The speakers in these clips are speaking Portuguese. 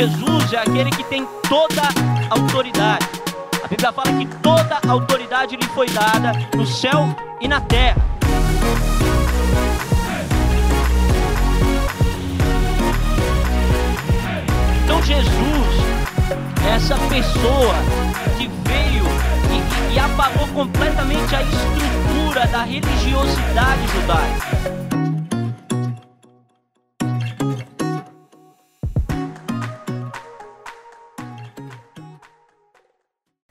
Jesus é aquele que tem toda a autoridade. A Bíblia fala que toda a autoridade lhe foi dada no céu e na terra. Então Jesus é essa pessoa que veio e, e, e apagou completamente a estrutura da religiosidade judaica.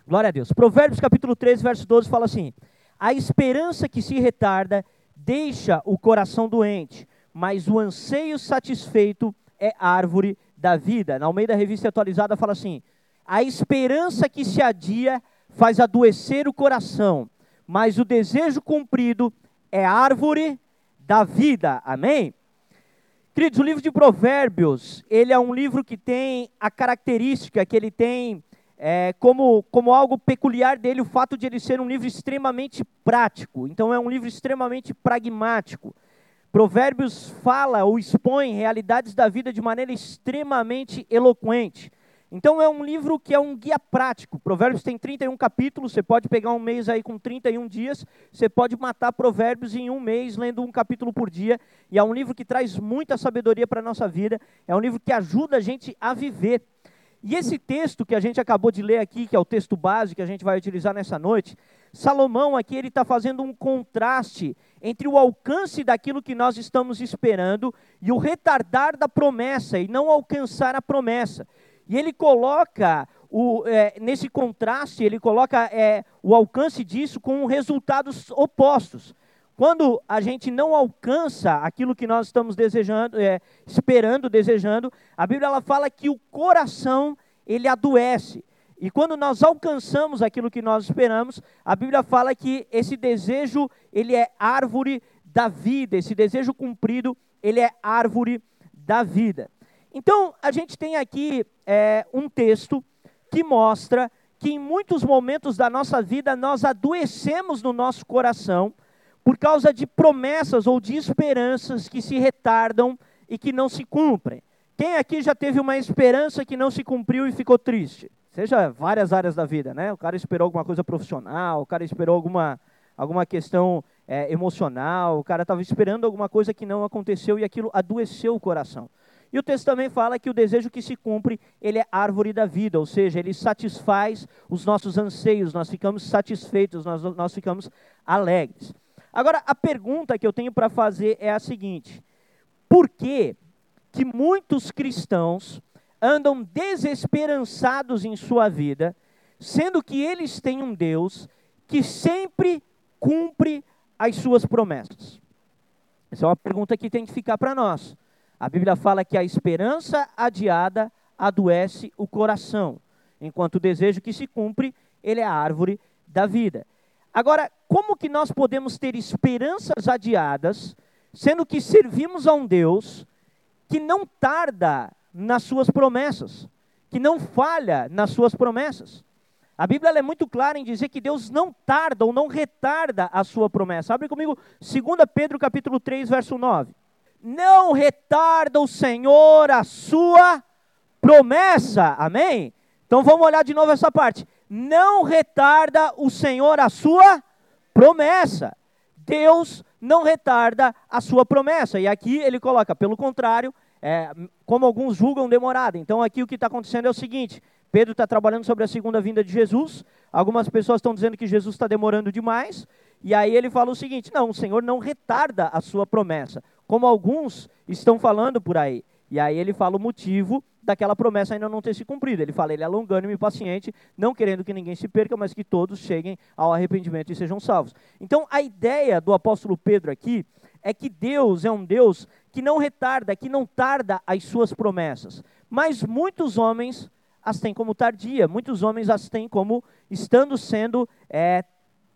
Glória a Deus. Provérbios capítulo 13, verso 12 fala assim: A esperança que se retarda deixa o coração doente, mas o anseio satisfeito é árvore da vida. Na Almeida Revista Atualizada fala assim: A esperança que se adia faz adoecer o coração, mas o desejo cumprido é árvore da vida. Amém? Queridos, o livro de Provérbios, ele é um livro que tem a característica que ele tem é, como, como algo peculiar dele o fato de ele ser um livro extremamente prático. Então, é um livro extremamente pragmático. Provérbios fala ou expõe realidades da vida de maneira extremamente eloquente. Então, é um livro que é um guia prático. Provérbios tem 31 capítulos, você pode pegar um mês aí com 31 dias, você pode matar Provérbios em um mês, lendo um capítulo por dia. E é um livro que traz muita sabedoria para a nossa vida, é um livro que ajuda a gente a viver. E esse texto que a gente acabou de ler aqui, que é o texto base que a gente vai utilizar nessa noite, Salomão aqui ele está fazendo um contraste entre o alcance daquilo que nós estamos esperando e o retardar da promessa e não alcançar a promessa. E ele coloca o, é, nesse contraste, ele coloca é, o alcance disso com resultados opostos. Quando a gente não alcança aquilo que nós estamos desejando, é, esperando, desejando, a Bíblia ela fala que o coração ele adoece. E quando nós alcançamos aquilo que nós esperamos, a Bíblia fala que esse desejo ele é árvore da vida. Esse desejo cumprido ele é árvore da vida. Então a gente tem aqui é, um texto que mostra que em muitos momentos da nossa vida nós adoecemos no nosso coração por causa de promessas ou de esperanças que se retardam e que não se cumprem. Quem aqui já teve uma esperança que não se cumpriu e ficou triste? Seja várias áreas da vida, né? O cara esperou alguma coisa profissional, o cara esperou alguma, alguma questão é, emocional, o cara estava esperando alguma coisa que não aconteceu e aquilo adoeceu o coração. E o texto também fala que o desejo que se cumpre, ele é árvore da vida, ou seja, ele satisfaz os nossos anseios, nós ficamos satisfeitos, nós, nós ficamos alegres. Agora, a pergunta que eu tenho para fazer é a seguinte: por que, que muitos cristãos andam desesperançados em sua vida, sendo que eles têm um Deus que sempre cumpre as suas promessas? Essa é uma pergunta que tem que ficar para nós. A Bíblia fala que a esperança adiada adoece o coração, enquanto o desejo que se cumpre, ele é a árvore da vida. Agora, como que nós podemos ter esperanças adiadas, sendo que servimos a um Deus que não tarda nas suas promessas, que não falha nas suas promessas? A Bíblia é muito clara em dizer que Deus não tarda ou não retarda a sua promessa. Abre comigo 2 Pedro capítulo 3, verso 9. Não retarda o Senhor a sua promessa. Amém? Então vamos olhar de novo essa parte não retarda o Senhor a sua promessa. Deus não retarda a sua promessa. E aqui ele coloca, pelo contrário, é, como alguns julgam demorada. Então aqui o que está acontecendo é o seguinte: Pedro está trabalhando sobre a segunda vinda de Jesus. Algumas pessoas estão dizendo que Jesus está demorando demais. E aí ele fala o seguinte: não, o Senhor não retarda a sua promessa, como alguns estão falando por aí. E aí ele fala o motivo daquela promessa ainda não ter se cumprido. Ele fala, ele é longânimo e paciente, não querendo que ninguém se perca, mas que todos cheguem ao arrependimento e sejam salvos. Então, a ideia do apóstolo Pedro aqui é que Deus é um Deus que não retarda, que não tarda as suas promessas. Mas muitos homens as têm como tardia, muitos homens as têm como estando sendo é,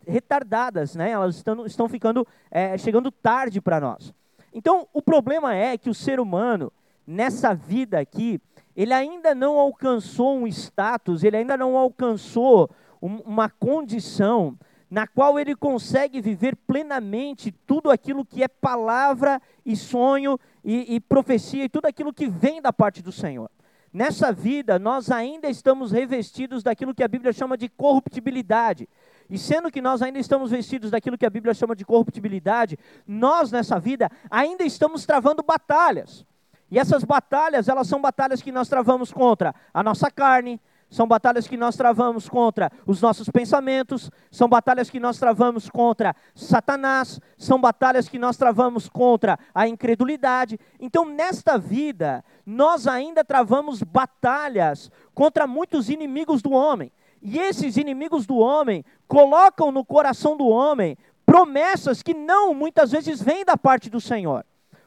retardadas, né? elas estão, estão ficando, é, chegando tarde para nós. Então, o problema é que o ser humano, nessa vida aqui, ele ainda não alcançou um status, ele ainda não alcançou um, uma condição na qual ele consegue viver plenamente tudo aquilo que é palavra e sonho e, e profecia e tudo aquilo que vem da parte do Senhor. Nessa vida, nós ainda estamos revestidos daquilo que a Bíblia chama de corruptibilidade. E sendo que nós ainda estamos vestidos daquilo que a Bíblia chama de corruptibilidade, nós nessa vida ainda estamos travando batalhas. E essas batalhas, elas são batalhas que nós travamos contra a nossa carne, são batalhas que nós travamos contra os nossos pensamentos, são batalhas que nós travamos contra Satanás, são batalhas que nós travamos contra a incredulidade. Então, nesta vida, nós ainda travamos batalhas contra muitos inimigos do homem. E esses inimigos do homem colocam no coração do homem promessas que não muitas vezes vêm da parte do Senhor.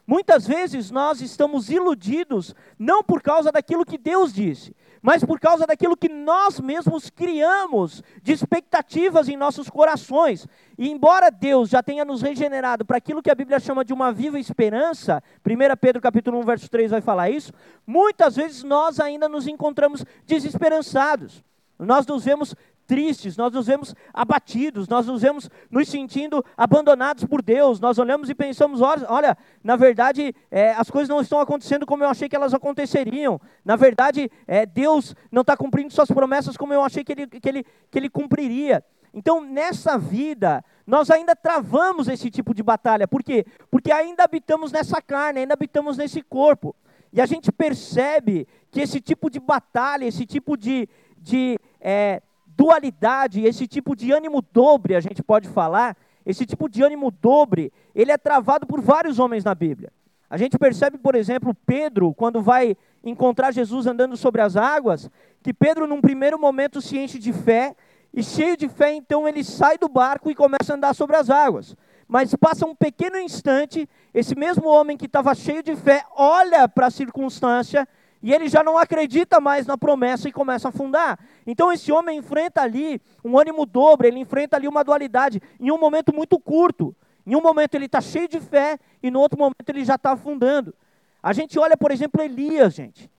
Muitas vezes nós estamos iludidos não por causa daquilo que Deus disse, mas por causa daquilo que nós mesmos criamos de expectativas em nossos corações. E embora Deus já tenha nos regenerado para aquilo que a Bíblia chama de uma viva esperança, 1 Pedro capítulo 1, verso 3 vai falar isso, muitas vezes nós ainda nos encontramos desesperançados. Nós nos vemos tristes, nós nos vemos abatidos, nós nos vemos nos sentindo abandonados por Deus. Nós olhamos e pensamos: olha, na verdade, é, as coisas não estão acontecendo como eu achei que elas aconteceriam. Na verdade, é, Deus não está cumprindo suas promessas como eu achei que ele, que, ele, que ele cumpriria. Então, nessa vida, nós ainda travamos esse tipo de batalha. Por quê? Porque ainda habitamos nessa carne, ainda habitamos nesse corpo. E a gente percebe que esse tipo de batalha, esse tipo de, de é, dualidade, esse tipo de ânimo dobre, a gente pode falar, esse tipo de ânimo dobre, ele é travado por vários homens na Bíblia. A gente percebe, por exemplo, Pedro, quando vai encontrar Jesus andando sobre as águas, que Pedro, num primeiro momento, se enche de fé, e cheio de fé, então ele sai do barco e começa a andar sobre as águas. Mas passa um pequeno instante, esse mesmo homem que estava cheio de fé olha para a circunstância e ele já não acredita mais na promessa e começa a afundar. Então esse homem enfrenta ali um ânimo dobro, ele enfrenta ali uma dualidade em um momento muito curto. Em um momento ele está cheio de fé e no outro momento ele já está afundando. A gente olha, por exemplo, Elias, gente.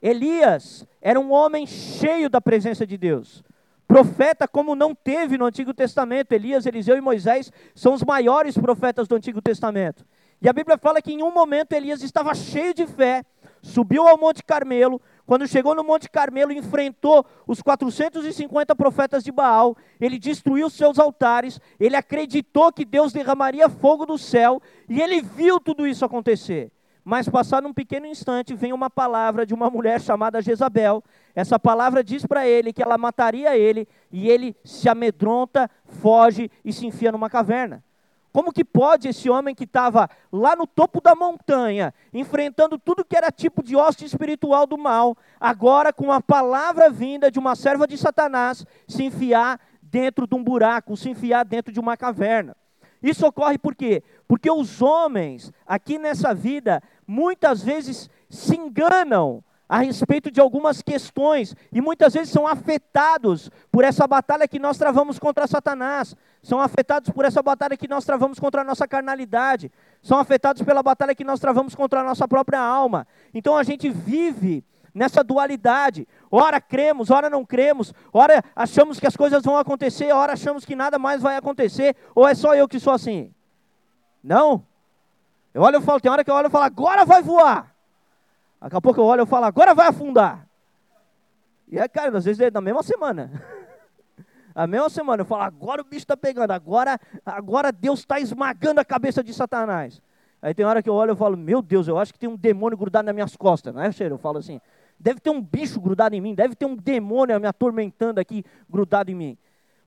Elias era um homem cheio da presença de Deus. Profeta como não teve no Antigo Testamento. Elias, Eliseu e Moisés são os maiores profetas do Antigo Testamento. E a Bíblia fala que em um momento Elias estava cheio de fé subiu ao Monte Carmelo. Quando chegou no Monte Carmelo, enfrentou os 450 profetas de Baal. Ele destruiu seus altares. Ele acreditou que Deus derramaria fogo do céu. E ele viu tudo isso acontecer. Mas, passado um pequeno instante, vem uma palavra de uma mulher chamada Jezabel. Essa palavra diz para ele que ela mataria ele. E ele se amedronta, foge e se enfia numa caverna. Como que pode esse homem que estava lá no topo da montanha, enfrentando tudo que era tipo de hoste espiritual do mal, agora com a palavra vinda de uma serva de Satanás, se enfiar dentro de um buraco, se enfiar dentro de uma caverna? Isso ocorre por quê? Porque os homens, aqui nessa vida, muitas vezes se enganam a respeito de algumas questões e muitas vezes são afetados por essa batalha que nós travamos contra Satanás, são afetados por essa batalha que nós travamos contra a nossa carnalidade, são afetados pela batalha que nós travamos contra a nossa própria alma. Então a gente vive nessa dualidade. Ora cremos, ora não cremos, ora achamos que as coisas vão acontecer, ora achamos que nada mais vai acontecer, ou é só eu que sou assim? Não. Eu olho e falo, tem hora que eu olho e falo, agora vai voar. Daqui a pouco eu olho e falo, agora vai afundar. E é, cara, às vezes é na mesma semana. a mesma semana eu falo, agora o bicho está pegando, agora, agora Deus está esmagando a cabeça de Satanás. Aí tem hora que eu olho e falo, meu Deus, eu acho que tem um demônio grudado nas minhas costas, não é, cheiro? Eu falo assim, deve ter um bicho grudado em mim, deve ter um demônio me atormentando aqui, grudado em mim.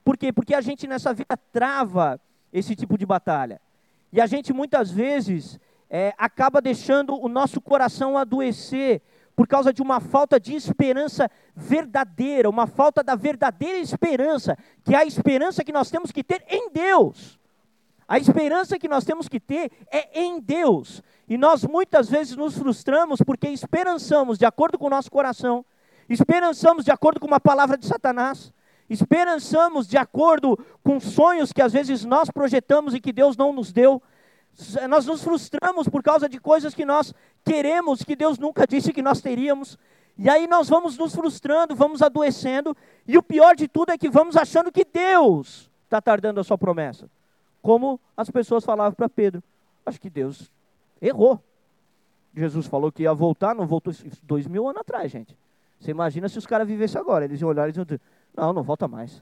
Por quê? Porque a gente nessa vida trava esse tipo de batalha. E a gente muitas vezes é, acaba deixando o nosso coração adoecer por causa de uma falta de esperança verdadeira, uma falta da verdadeira esperança, que é a esperança que nós temos que ter em Deus. A esperança que nós temos que ter é em Deus. E nós muitas vezes nos frustramos porque esperançamos de acordo com o nosso coração, Esperançamos de acordo com uma palavra de Satanás. Esperançamos de acordo com sonhos que às vezes nós projetamos e que Deus não nos deu. Nós nos frustramos por causa de coisas que nós queremos, que Deus nunca disse que nós teríamos. E aí nós vamos nos frustrando, vamos adoecendo, e o pior de tudo é que vamos achando que Deus está tardando a sua promessa. Como as pessoas falavam para Pedro. Acho que Deus errou. Jesus falou que ia voltar, não voltou dois mil anos atrás, gente. Você imagina se os caras vivessem agora. Eles iam olhar e dizer, não, não volta mais.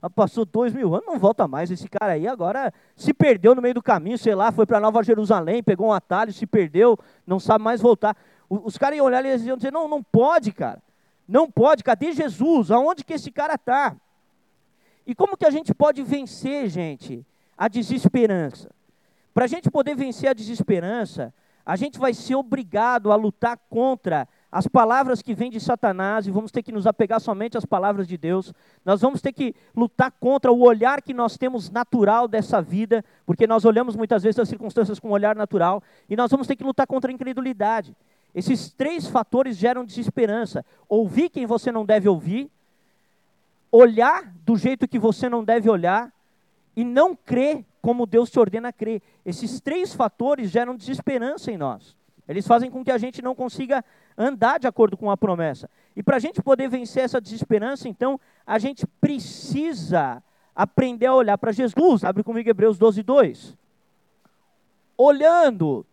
Ah, passou dois mil anos, não volta mais. Esse cara aí agora se perdeu no meio do caminho, sei lá, foi para Nova Jerusalém, pegou um atalho, se perdeu, não sabe mais voltar. Os caras iam olhar e iam dizer, não, não pode, cara. Não pode, cadê Jesus? Aonde que esse cara está? E como que a gente pode vencer, gente, a desesperança? Para a gente poder vencer a desesperança, a gente vai ser obrigado a lutar contra as palavras que vêm de Satanás e vamos ter que nos apegar somente às palavras de Deus. Nós vamos ter que lutar contra o olhar que nós temos natural dessa vida, porque nós olhamos muitas vezes as circunstâncias com um olhar natural, e nós vamos ter que lutar contra a incredulidade. Esses três fatores geram desesperança. Ouvir quem você não deve ouvir, olhar do jeito que você não deve olhar e não crer como Deus te ordena crer. Esses três fatores geram desesperança em nós. Eles fazem com que a gente não consiga andar de acordo com a promessa. E para a gente poder vencer essa desesperança, então, a gente precisa aprender a olhar para Jesus. Abre comigo Hebreus 12, 2. Olhando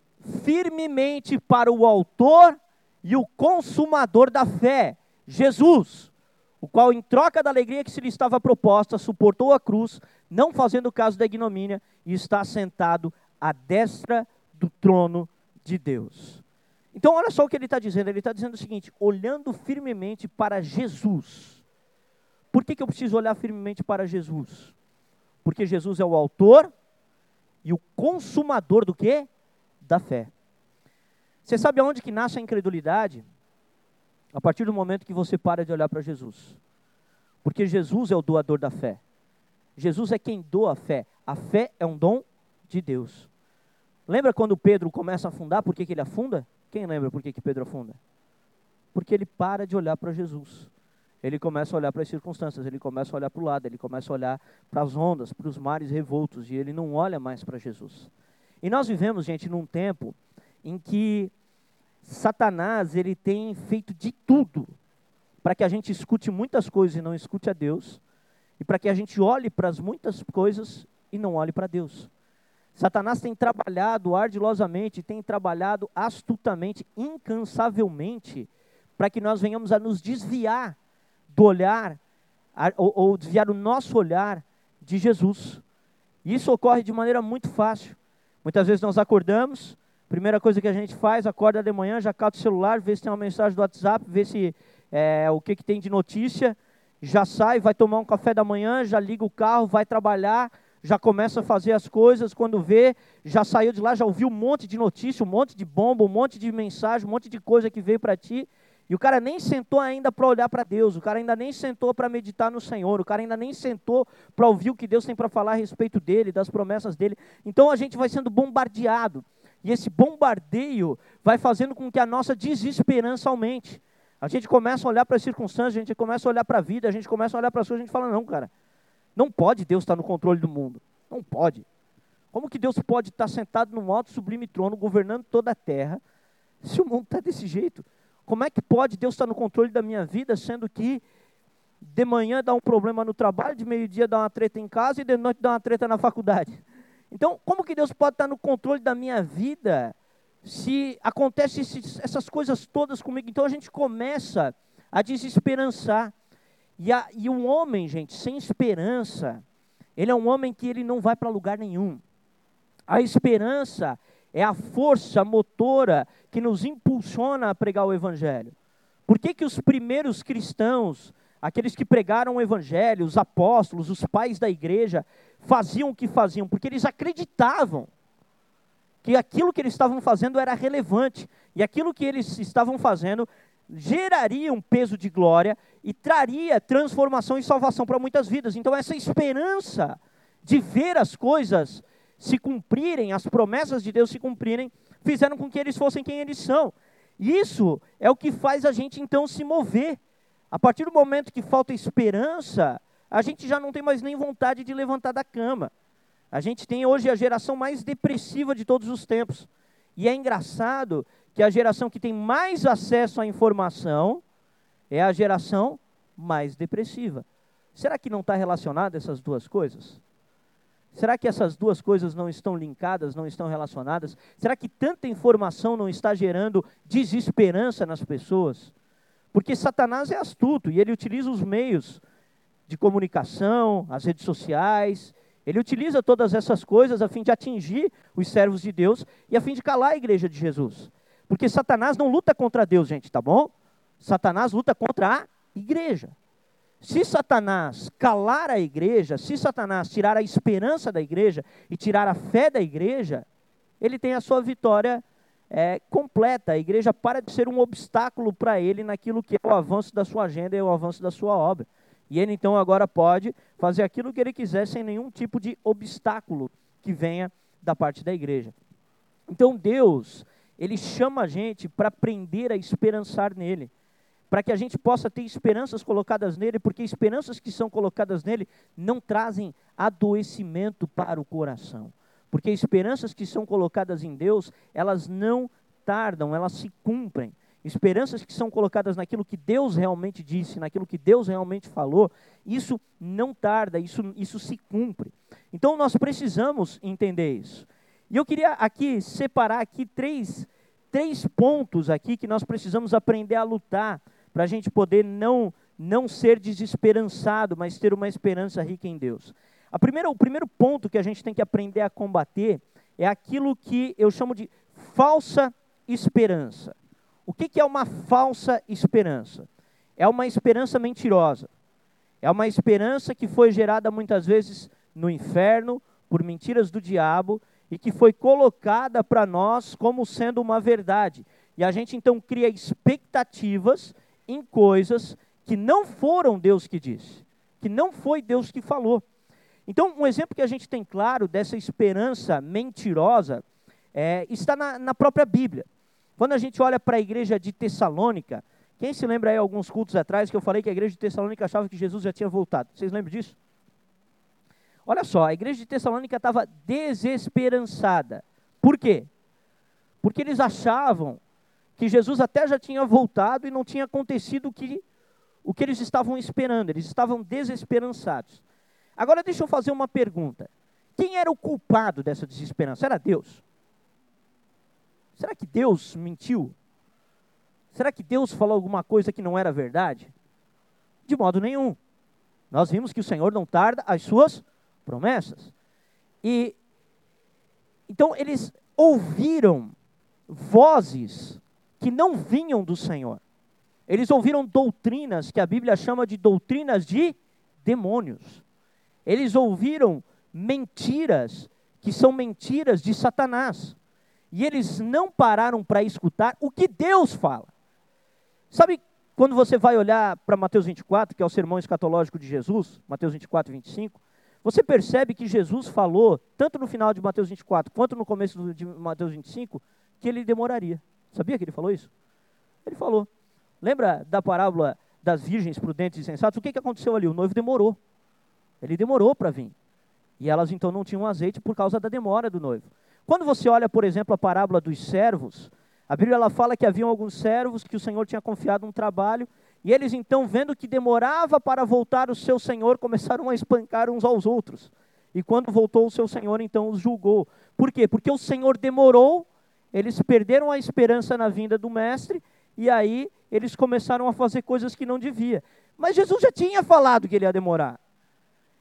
firmemente para o Autor e o Consumador da fé, Jesus, o qual, em troca da alegria que se lhe estava proposta, suportou a cruz, não fazendo caso da ignomínia, e está sentado à destra do trono de Deus. Então, olha só o que ele está dizendo. Ele está dizendo o seguinte: olhando firmemente para Jesus. Por que, que eu preciso olhar firmemente para Jesus? Porque Jesus é o autor e o consumador do quê? Da fé. Você sabe aonde que nasce a incredulidade? A partir do momento que você para de olhar para Jesus. Porque Jesus é o doador da fé. Jesus é quem doa a fé. A fé é um dom de Deus. Lembra quando Pedro começa a afundar? Por que, que ele afunda? Quem lembra por que, que Pedro afunda? Porque ele para de olhar para Jesus. Ele começa a olhar para as circunstâncias, ele começa a olhar para o lado, ele começa a olhar para as ondas, para os mares revoltos, e ele não olha mais para Jesus. E nós vivemos, gente, num tempo em que Satanás ele tem feito de tudo para que a gente escute muitas coisas e não escute a Deus, e para que a gente olhe para as muitas coisas e não olhe para Deus. Satanás tem trabalhado ardilosamente, tem trabalhado astutamente, incansavelmente, para que nós venhamos a nos desviar do olhar, a, ou, ou desviar o nosso olhar de Jesus. Isso ocorre de maneira muito fácil. Muitas vezes nós acordamos, primeira coisa que a gente faz, acorda de manhã, já cata o celular, vê se tem uma mensagem do WhatsApp, vê se é, o que, que tem de notícia, já sai, vai tomar um café da manhã, já liga o carro, vai trabalhar, já começa a fazer as coisas, quando vê, já saiu de lá, já ouviu um monte de notícia, um monte de bomba, um monte de mensagem, um monte de coisa que veio para ti, e o cara nem sentou ainda para olhar para Deus, o cara ainda nem sentou para meditar no Senhor, o cara ainda nem sentou para ouvir o que Deus tem para falar a respeito dele, das promessas dele. Então a gente vai sendo bombardeado, e esse bombardeio vai fazendo com que a nossa desesperança aumente. A gente começa a olhar para as circunstâncias, a gente começa a olhar para a vida, a gente começa a olhar para as coisas, a gente fala, não, cara, não pode Deus estar no controle do mundo. Não pode. Como que Deus pode estar sentado num alto sublime trono, governando toda a terra, se o mundo está desse jeito? Como é que pode Deus estar no controle da minha vida, sendo que de manhã dá um problema no trabalho, de meio-dia dá uma treta em casa e de noite dá uma treta na faculdade? Então, como que Deus pode estar no controle da minha vida se acontecem essas coisas todas comigo? Então a gente começa a desesperançar. E, a, e um homem, gente, sem esperança, ele é um homem que ele não vai para lugar nenhum. A esperança é a força motora que nos impulsiona a pregar o Evangelho. Por que, que os primeiros cristãos, aqueles que pregaram o Evangelho, os apóstolos, os pais da igreja, faziam o que faziam? Porque eles acreditavam que aquilo que eles estavam fazendo era relevante, e aquilo que eles estavam fazendo geraria um peso de glória e traria transformação e salvação para muitas vidas. Então, essa esperança de ver as coisas se cumprirem, as promessas de Deus se cumprirem, fizeram com que eles fossem quem eles são. Isso é o que faz a gente então se mover. A partir do momento que falta esperança, a gente já não tem mais nem vontade de levantar da cama. A gente tem hoje a geração mais depressiva de todos os tempos. E é engraçado que a geração que tem mais acesso à informação é a geração mais depressiva. Será que não está relacionada essas duas coisas? Será que essas duas coisas não estão linkadas, não estão relacionadas? Será que tanta informação não está gerando desesperança nas pessoas? Porque Satanás é astuto e ele utiliza os meios de comunicação, as redes sociais, ele utiliza todas essas coisas a fim de atingir os servos de Deus e a fim de calar a igreja de Jesus. Porque Satanás não luta contra Deus, gente, tá bom? Satanás luta contra a igreja. Se Satanás calar a igreja, se Satanás tirar a esperança da igreja e tirar a fé da igreja, ele tem a sua vitória é, completa. A igreja para de ser um obstáculo para ele naquilo que é o avanço da sua agenda e o avanço da sua obra. E ele então agora pode fazer aquilo que ele quiser sem nenhum tipo de obstáculo que venha da parte da igreja. Então Deus, ele chama a gente para aprender a esperançar nele para que a gente possa ter esperanças colocadas nele, porque esperanças que são colocadas nele não trazem adoecimento para o coração. Porque esperanças que são colocadas em Deus, elas não tardam, elas se cumprem. Esperanças que são colocadas naquilo que Deus realmente disse, naquilo que Deus realmente falou, isso não tarda, isso, isso se cumpre. Então nós precisamos entender isso. E eu queria aqui separar aqui três, três pontos aqui que nós precisamos aprender a lutar para a gente poder não, não ser desesperançado, mas ter uma esperança rica em Deus. A primeira, o primeiro ponto que a gente tem que aprender a combater é aquilo que eu chamo de falsa esperança. O que, que é uma falsa esperança? É uma esperança mentirosa. É uma esperança que foi gerada muitas vezes no inferno por mentiras do diabo e que foi colocada para nós como sendo uma verdade. E a gente então cria expectativas em coisas que não foram Deus que disse, que não foi Deus que falou. Então, um exemplo que a gente tem claro dessa esperança mentirosa é, está na, na, própria Bíblia. Quando a gente olha para a igreja de Tessalônica, quem se lembra aí alguns cultos atrás que eu falei que a igreja de Tessalônica achava que Jesus já tinha voltado? Vocês lembram disso? Olha só, a igreja de Tessalônica estava desesperançada. Por quê? Porque eles achavam que Jesus até já tinha voltado e não tinha acontecido o que, o que eles estavam esperando, eles estavam desesperançados. Agora deixa eu fazer uma pergunta: quem era o culpado dessa desesperança? Era Deus? Será que Deus mentiu? Será que Deus falou alguma coisa que não era verdade? De modo nenhum. Nós vimos que o Senhor não tarda as suas promessas. E então eles ouviram vozes que não vinham do Senhor. Eles ouviram doutrinas que a Bíblia chama de doutrinas de demônios. Eles ouviram mentiras que são mentiras de Satanás. E eles não pararam para escutar o que Deus fala. Sabe quando você vai olhar para Mateus 24, que é o sermão escatológico de Jesus, Mateus 24, 25, você percebe que Jesus falou, tanto no final de Mateus 24 quanto no começo de Mateus 25, que ele demoraria. Sabia que ele falou isso? Ele falou. Lembra da parábola das virgens prudentes e sensatas? O que, que aconteceu ali? O noivo demorou. Ele demorou para vir. E elas então não tinham azeite por causa da demora do noivo. Quando você olha, por exemplo, a parábola dos servos, a Bíblia ela fala que haviam alguns servos que o Senhor tinha confiado um trabalho, e eles então, vendo que demorava para voltar o seu Senhor, começaram a espancar uns aos outros. E quando voltou o seu Senhor, então os julgou. Por quê? Porque o Senhor demorou eles perderam a esperança na vinda do mestre e aí eles começaram a fazer coisas que não devia. Mas Jesus já tinha falado que ele ia demorar.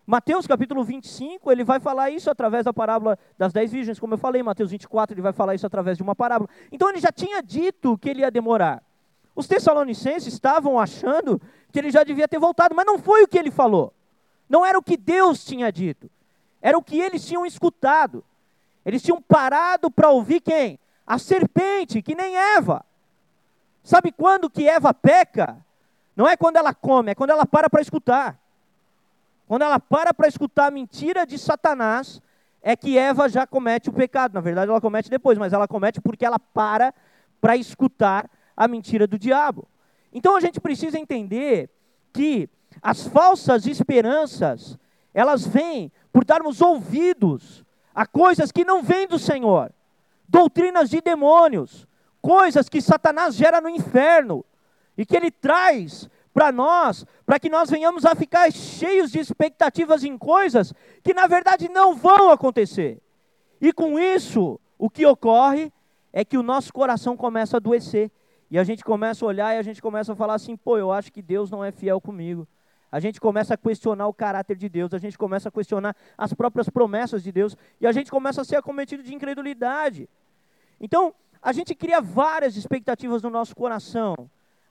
Mateus capítulo 25, ele vai falar isso através da parábola das dez virgens, como eu falei, Mateus 24, ele vai falar isso através de uma parábola. Então ele já tinha dito que ele ia demorar. Os tessalonicenses estavam achando que ele já devia ter voltado, mas não foi o que ele falou. Não era o que Deus tinha dito. Era o que eles tinham escutado. Eles tinham parado para ouvir quem? A serpente, que nem Eva. Sabe quando que Eva peca? Não é quando ela come, é quando ela para para escutar. Quando ela para para escutar a mentira de Satanás, é que Eva já comete o pecado. Na verdade, ela comete depois, mas ela comete porque ela para para escutar a mentira do diabo. Então a gente precisa entender que as falsas esperanças, elas vêm por darmos ouvidos a coisas que não vêm do Senhor, doutrinas de demônios, coisas que Satanás gera no inferno e que ele traz para nós, para que nós venhamos a ficar cheios de expectativas em coisas que na verdade não vão acontecer. E com isso, o que ocorre é que o nosso coração começa a adoecer. E a gente começa a olhar e a gente começa a falar assim: pô, eu acho que Deus não é fiel comigo. A gente começa a questionar o caráter de Deus, a gente começa a questionar as próprias promessas de Deus, e a gente começa a ser acometido de incredulidade. Então, a gente cria várias expectativas no nosso coração.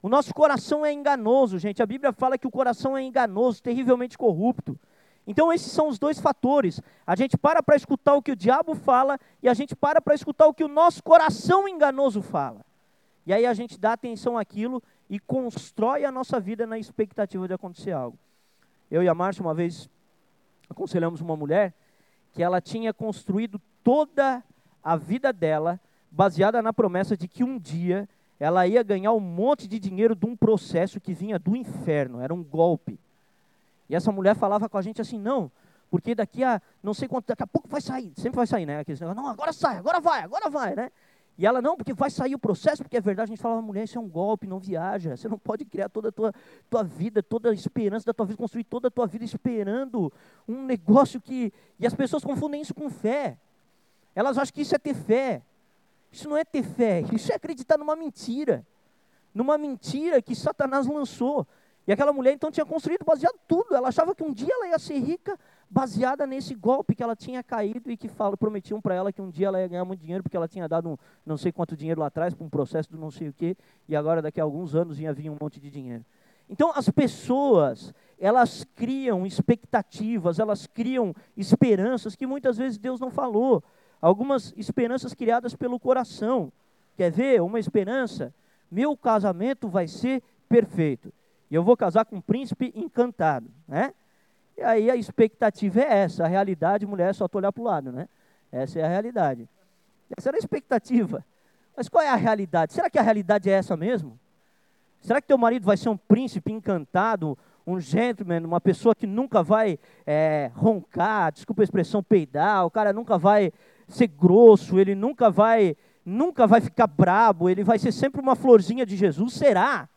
O nosso coração é enganoso, gente. A Bíblia fala que o coração é enganoso, terrivelmente corrupto. Então, esses são os dois fatores. A gente para para escutar o que o diabo fala e a gente para para escutar o que o nosso coração enganoso fala. E aí a gente dá atenção àquilo e constrói a nossa vida na expectativa de acontecer algo. Eu e a Márcia, uma vez, aconselhamos uma mulher que ela tinha construído toda a vida dela baseada na promessa de que um dia ela ia ganhar um monte de dinheiro de um processo que vinha do inferno, era um golpe. E essa mulher falava com a gente assim: não, porque daqui a não sei quanto, daqui a pouco vai sair, sempre vai sair, né? Aqueles não, agora sai, agora vai, agora vai, né? E ela, não, porque vai sair o processo, porque é verdade, a gente falava, mulher, isso é um golpe, não viaja. Você não pode criar toda a tua, tua vida, toda a esperança da tua vida, construir toda a tua vida esperando um negócio que. E as pessoas confundem isso com fé. Elas acham que isso é ter fé. Isso não é ter fé, isso é acreditar numa mentira. Numa mentira que Satanás lançou. E aquela mulher então tinha construído baseado tudo. Ela achava que um dia ela ia ser rica baseada nesse golpe que ela tinha caído e que falo, prometiam para ela que um dia ela ia ganhar muito dinheiro porque ela tinha dado um, não sei quanto dinheiro lá atrás para um processo do não sei o quê e agora daqui a alguns anos ia vir um monte de dinheiro. Então as pessoas, elas criam expectativas, elas criam esperanças que muitas vezes Deus não falou algumas esperanças criadas pelo coração. Quer ver uma esperança? Meu casamento vai ser perfeito. E eu vou casar com um príncipe encantado, né? E aí a expectativa é essa, a realidade, mulher, é só tu olhar para o lado, né? Essa é a realidade. Essa era a expectativa. Mas qual é a realidade? Será que a realidade é essa mesmo? Será que teu marido vai ser um príncipe encantado, um gentleman, uma pessoa que nunca vai é, roncar, desculpa a expressão, peidar, o cara nunca vai ser grosso, ele nunca vai, nunca vai ficar brabo, ele vai ser sempre uma florzinha de Jesus. Será?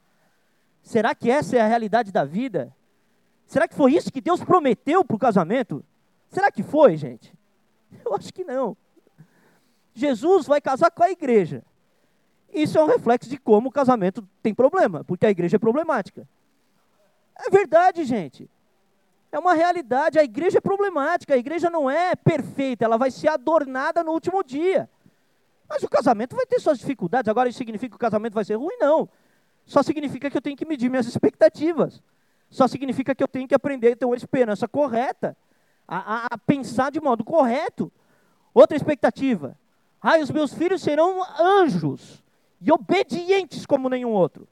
Será que essa é a realidade da vida? Será que foi isso que Deus prometeu para o casamento? Será que foi, gente? Eu acho que não. Jesus vai casar com a igreja. Isso é um reflexo de como o casamento tem problema, porque a igreja é problemática. É verdade, gente. É uma realidade. A igreja é problemática, a igreja não é perfeita, ela vai ser adornada no último dia. Mas o casamento vai ter suas dificuldades. Agora, isso significa que o casamento vai ser ruim? Não. Só significa que eu tenho que medir minhas expectativas. Só significa que eu tenho que aprender a ter uma esperança correta, a, a, a pensar de modo correto. Outra expectativa. Ah, os meus filhos serão anjos e obedientes como nenhum outro.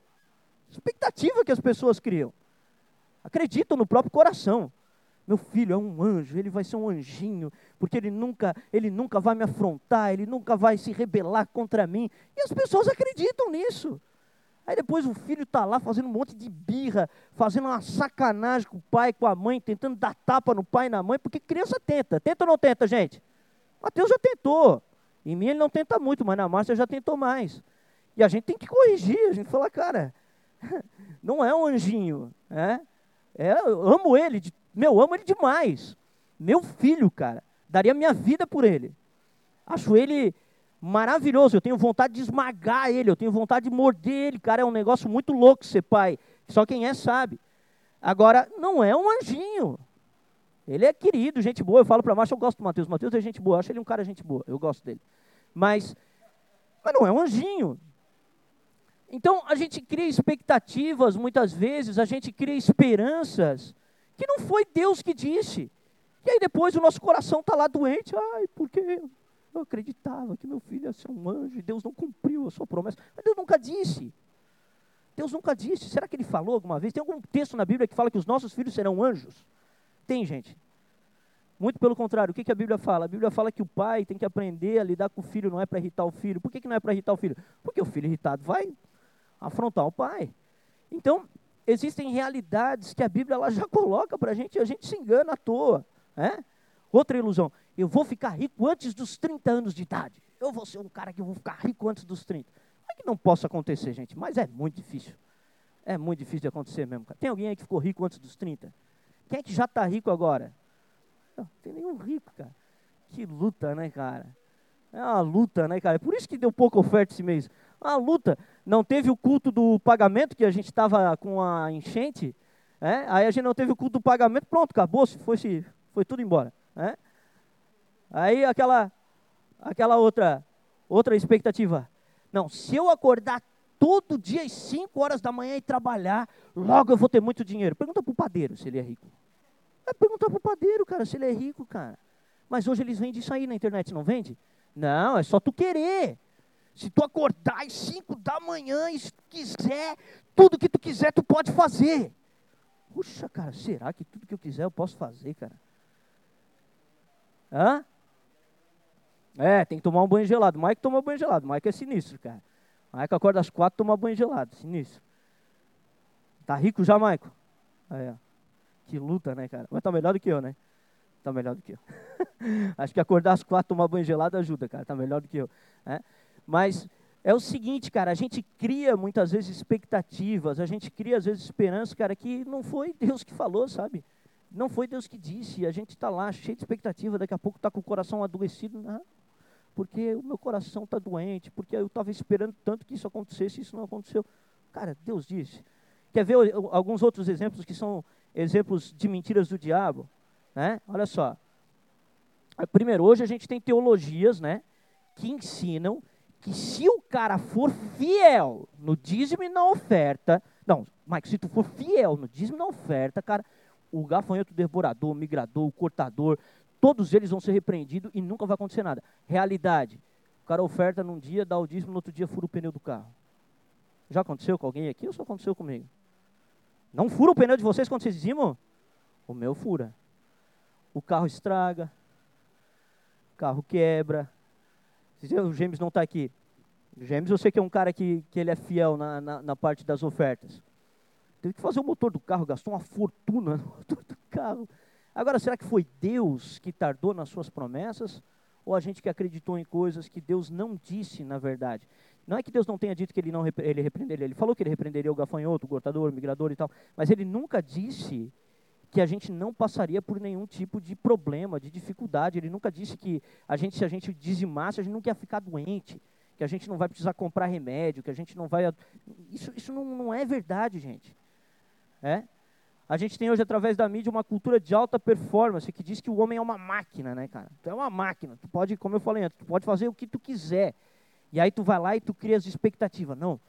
Expectativa que as pessoas criam acreditam no próprio coração. Meu filho é um anjo, ele vai ser um anjinho, porque ele nunca, ele nunca vai me afrontar, ele nunca vai se rebelar contra mim. E as pessoas acreditam nisso. Aí depois o filho está lá fazendo um monte de birra, fazendo uma sacanagem com o pai, com a mãe, tentando dar tapa no pai e na mãe, porque criança tenta. Tenta ou não tenta, gente? Mateus já tentou. Em mim ele não tenta muito, mas na Márcia já tentou mais. E a gente tem que corrigir, a gente fala, cara, não é um anjinho, né? É, eu amo ele, meu, amo ele demais. Meu filho, cara, daria minha vida por ele. Acho ele maravilhoso, eu tenho vontade de esmagar ele, eu tenho vontade de morder ele, cara, é um negócio muito louco ser pai. Só quem é sabe. Agora, não é um anjinho. Ele é querido, gente boa. Eu falo para Márcio, eu gosto do Matheus. Matheus é gente boa, eu acho ele um cara gente boa, eu gosto dele. Mas, mas não é um anjinho. Então a gente cria expectativas, muitas vezes, a gente cria esperanças que não foi Deus que disse. E aí depois o nosso coração está lá doente. Ai, porque eu acreditava que meu filho ia ser um anjo e Deus não cumpriu a sua promessa. Mas Deus nunca disse. Deus nunca disse. Será que ele falou alguma vez? Tem algum texto na Bíblia que fala que os nossos filhos serão anjos? Tem, gente. Muito pelo contrário, o que, que a Bíblia fala? A Bíblia fala que o pai tem que aprender a lidar com o filho, não é para irritar o filho. Por que, que não é para irritar o filho? Porque o filho irritado vai afrontar o pai. Então, existem realidades que a Bíblia ela já coloca para a gente e a gente se engana à toa. Né? Outra ilusão, eu vou ficar rico antes dos 30 anos de idade. Eu vou ser um cara que vou ficar rico antes dos 30. Não é que não possa acontecer, gente, mas é muito difícil. É muito difícil de acontecer mesmo. Tem alguém aí que ficou rico antes dos 30? Quem é que já está rico agora? Não, tem nenhum rico, cara. Que luta, né, cara? É uma luta, né, cara? É por isso que deu pouca oferta esse mês. Uma luta. Não teve o culto do pagamento, que a gente estava com a enchente. É? Aí a gente não teve o culto do pagamento, pronto, acabou, se foi, foi tudo embora. É? Aí aquela, aquela outra, outra expectativa. Não, se eu acordar todo dia às 5 horas da manhã e trabalhar, logo eu vou ter muito dinheiro. Pergunta para o padeiro se ele é rico. É perguntar para o padeiro, cara, se ele é rico, cara. Mas hoje eles vendem isso aí na internet, não vende? Não, é só tu querer. Se tu acordar às 5 da manhã e quiser, tudo que tu quiser, tu pode fazer. Puxa, cara, será que tudo que eu quiser eu posso fazer, cara? Hã? É, tem que tomar um banho gelado. Mike toma banho gelado. Mike é sinistro, cara. Mike acorda às quatro toma banho gelado. Sinistro. Tá rico já, Maico? Aí, ó. Que luta, né, cara? Mas tá melhor do que eu, né? Tá melhor do que eu. Acho que acordar às quatro, tomar banho gelado ajuda, cara. Tá melhor do que eu. Né? Mas é o seguinte, cara, a gente cria muitas vezes expectativas, a gente cria às vezes esperança, cara, que não foi Deus que falou, sabe? Não foi Deus que disse, a gente está lá cheio de expectativa, daqui a pouco está com o coração adoecido, não, porque o meu coração está doente, porque eu estava esperando tanto que isso acontecesse, isso não aconteceu. Cara, Deus disse. Quer ver alguns outros exemplos que são exemplos de mentiras do diabo? Né? Olha só. Primeiro, hoje a gente tem teologias né, que ensinam que se o cara for fiel no dízimo e na oferta, não, Mike, se tu for fiel no dízimo e na oferta, cara, o gafanhoto devorador, o migrador, o cortador, todos eles vão ser repreendidos e nunca vai acontecer nada. Realidade, o cara oferta num dia, dá o dízimo, no outro dia fura o pneu do carro. Já aconteceu com alguém aqui ou só aconteceu comigo? Não fura o pneu de vocês quando vocês dizimam? O meu fura. O carro estraga, o carro quebra, o James não está aqui. O James eu sei que é um cara que, que ele é fiel na, na, na, parte das ofertas. Teve que fazer o motor do carro, gastou uma fortuna no motor do carro. Agora, será que foi Deus que tardou nas suas promessas? Ou a gente que acreditou em coisas que Deus não disse na verdade? Não é que Deus não tenha dito que ele não ele repreenderia. Ele falou que ele repreenderia o gafanhoto, o cortador, o migrador e tal. Mas ele nunca disse que a gente não passaria por nenhum tipo de problema, de dificuldade. Ele nunca disse que a gente, se a gente dizimasse, a gente nunca ia ficar doente, que a gente não vai precisar comprar remédio, que a gente não vai. Isso, isso não, não é verdade, gente. É? A gente tem hoje, através da mídia, uma cultura de alta performance que diz que o homem é uma máquina, né, cara? Tu é uma máquina. Tu pode, como eu falei antes, tu pode fazer o que tu quiser. E aí tu vai lá e tu cria as expectativas. Não.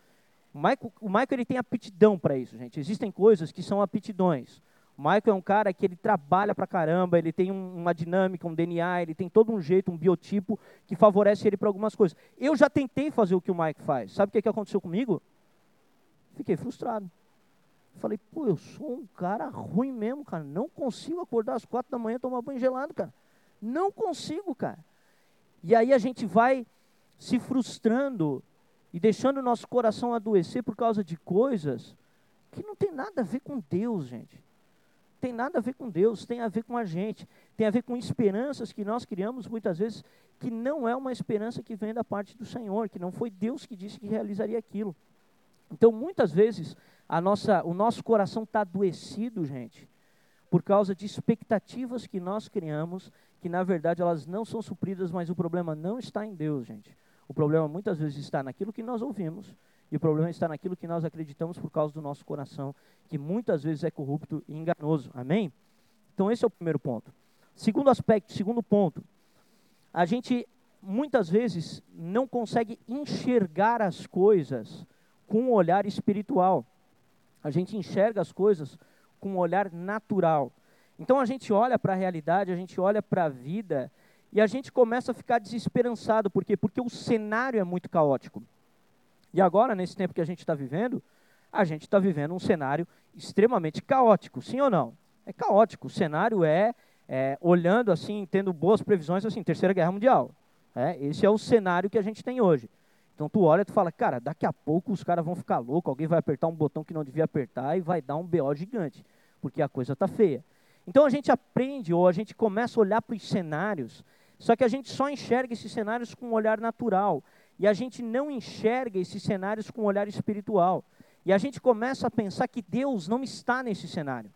O Michael, o Michael ele tem aptidão para isso, gente. Existem coisas que são aptidões. O Michael é um cara que ele trabalha pra caramba, ele tem um, uma dinâmica, um DNA, ele tem todo um jeito, um biotipo que favorece ele para algumas coisas. Eu já tentei fazer o que o Mike faz. Sabe o que, que aconteceu comigo? Fiquei frustrado. Falei, pô, eu sou um cara ruim mesmo, cara. Não consigo acordar às quatro da manhã e tomar banho gelado, cara. Não consigo, cara. E aí a gente vai se frustrando e deixando o nosso coração adoecer por causa de coisas que não tem nada a ver com Deus, gente tem nada a ver com Deus, tem a ver com a gente, tem a ver com esperanças que nós criamos muitas vezes, que não é uma esperança que vem da parte do Senhor, que não foi Deus que disse que realizaria aquilo. Então, muitas vezes, a nossa, o nosso coração está adoecido, gente, por causa de expectativas que nós criamos, que na verdade elas não são supridas, mas o problema não está em Deus, gente. O problema muitas vezes está naquilo que nós ouvimos, e o problema está naquilo que nós acreditamos por causa do nosso coração, que muitas vezes é corrupto e enganoso. Amém? Então esse é o primeiro ponto. Segundo aspecto, segundo ponto, a gente muitas vezes não consegue enxergar as coisas com um olhar espiritual. A gente enxerga as coisas com um olhar natural. Então a gente olha para a realidade, a gente olha para a vida e a gente começa a ficar desesperançado. Por quê? Porque o cenário é muito caótico. E agora, nesse tempo que a gente está vivendo, a gente está vivendo um cenário extremamente caótico, sim ou não? É caótico. O cenário é, é olhando assim, tendo boas previsões, assim, Terceira Guerra Mundial. É, esse é o cenário que a gente tem hoje. Então tu olha e tu fala, cara, daqui a pouco os caras vão ficar loucos, alguém vai apertar um botão que não devia apertar e vai dar um BO gigante, porque a coisa está feia. Então a gente aprende ou a gente começa a olhar para os cenários, só que a gente só enxerga esses cenários com um olhar natural, e a gente não enxerga esses cenários com um olhar espiritual. E a gente começa a pensar que Deus não está nesse cenário.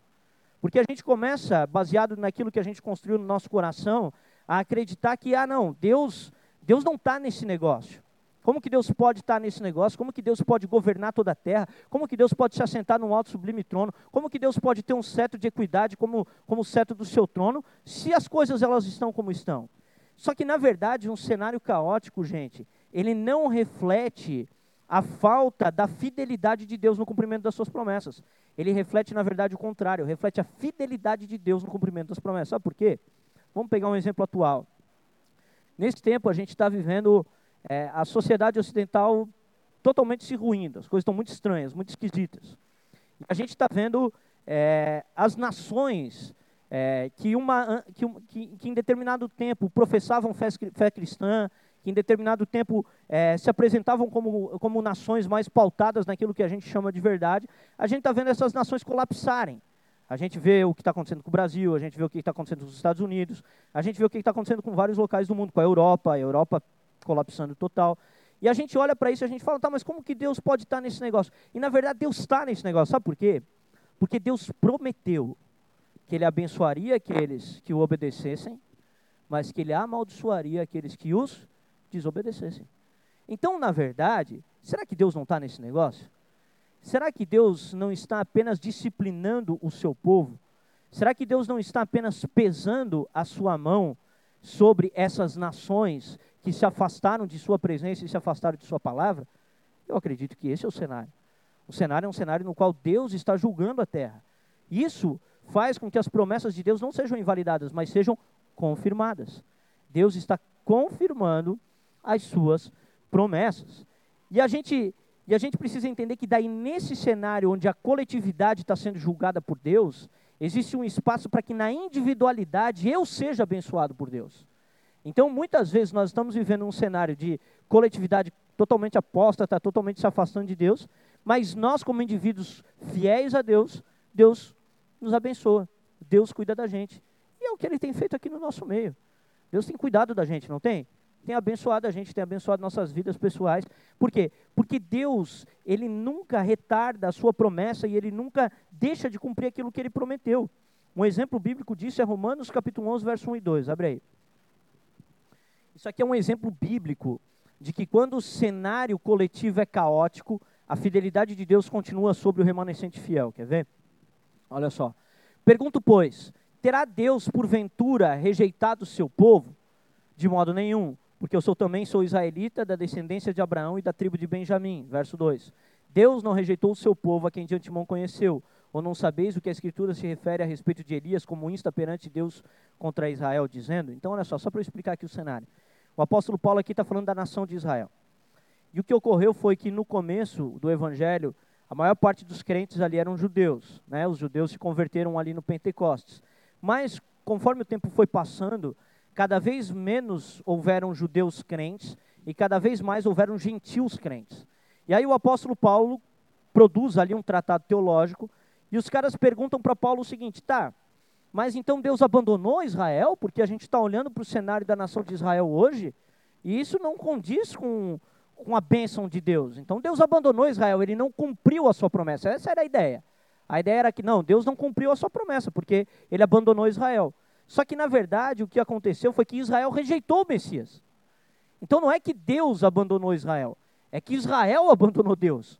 Porque a gente começa, baseado naquilo que a gente construiu no nosso coração, a acreditar que, ah, não, Deus, Deus não está nesse negócio. Como que Deus pode estar nesse negócio? Como que Deus pode governar toda a terra? Como que Deus pode se assentar num alto sublime trono? Como que Deus pode ter um cetro de equidade como, como o cetro do seu trono, se as coisas elas estão como estão? Só que, na verdade, um cenário caótico, gente, ele não reflete a falta da fidelidade de Deus no cumprimento das suas promessas. Ele reflete, na verdade, o contrário, reflete a fidelidade de Deus no cumprimento das promessas. Sabe por quê? Vamos pegar um exemplo atual. Nesse tempo, a gente está vivendo é, a sociedade ocidental totalmente se ruindo, as coisas estão muito estranhas, muito esquisitas. A gente está vendo é, as nações é, que, uma, que, que, em determinado tempo professavam fé, fé cristã, que em determinado tempo é, se apresentavam como, como nações mais pautadas naquilo que a gente chama de verdade, a gente está vendo essas nações colapsarem. A gente vê o que está acontecendo com o Brasil, a gente vê o que está acontecendo com os Estados Unidos, a gente vê o que está acontecendo com vários locais do mundo, com a Europa, a Europa colapsando total. E a gente olha para isso e a gente fala, tá, mas como que Deus pode estar tá nesse negócio? E na verdade Deus está nesse negócio, sabe por quê? Porque Deus prometeu que Ele abençoaria aqueles que o obedecessem, mas que Ele amaldiçoaria aqueles que os desobedecessem. Então, na verdade, será que Deus não está nesse negócio? Será que Deus não está apenas disciplinando o seu povo? Será que Deus não está apenas pesando a sua mão sobre essas nações que se afastaram de sua presença e se afastaram de sua palavra? Eu acredito que esse é o cenário. O cenário é um cenário no qual Deus está julgando a terra. Isso faz com que as promessas de Deus não sejam invalidadas, mas sejam confirmadas. Deus está confirmando as suas promessas. E a gente, e a gente precisa entender que daí nesse cenário onde a coletividade está sendo julgada por Deus, existe um espaço para que na individualidade eu seja abençoado por Deus. Então, muitas vezes nós estamos vivendo um cenário de coletividade totalmente aposta, está totalmente se afastando de Deus, mas nós como indivíduos fiéis a Deus, Deus nos abençoa, Deus cuida da gente. E é o que Ele tem feito aqui no nosso meio. Deus tem cuidado da gente, não tem? tem abençoado a gente, tem abençoado nossas vidas pessoais. Por quê? Porque Deus, ele nunca retarda a sua promessa e ele nunca deixa de cumprir aquilo que ele prometeu. Um exemplo bíblico disso é Romanos capítulo 11, verso 1 e 2. Abre aí. Isso aqui é um exemplo bíblico de que quando o cenário coletivo é caótico, a fidelidade de Deus continua sobre o remanescente fiel. Quer ver? Olha só. Pergunto, pois, terá Deus porventura rejeitado o seu povo? De modo nenhum porque eu sou também sou israelita da descendência de Abraão e da tribo de Benjamim. Verso 2. Deus não rejeitou o seu povo a quem de antemão conheceu. Ou não sabeis o que a Escritura se refere a respeito de Elias como insta perante Deus contra Israel, dizendo? Então, olha só, só para eu explicar aqui o cenário. O apóstolo Paulo aqui está falando da nação de Israel. E o que ocorreu foi que no começo do Evangelho, a maior parte dos crentes ali eram judeus. Né? Os judeus se converteram ali no Pentecostes. Mas, conforme o tempo foi passando, cada vez menos houveram judeus crentes e cada vez mais houveram gentios crentes. E aí o apóstolo Paulo produz ali um tratado teológico e os caras perguntam para Paulo o seguinte: tá, mas então Deus abandonou Israel? Porque a gente está olhando para o cenário da nação de Israel hoje e isso não condiz com, com a bênção de Deus. Então Deus abandonou Israel, ele não cumpriu a sua promessa. Essa era a ideia. A ideia era que não, Deus não cumpriu a sua promessa, porque ele abandonou Israel. Só que, na verdade, o que aconteceu foi que Israel rejeitou o Messias. Então não é que Deus abandonou Israel, é que Israel abandonou Deus.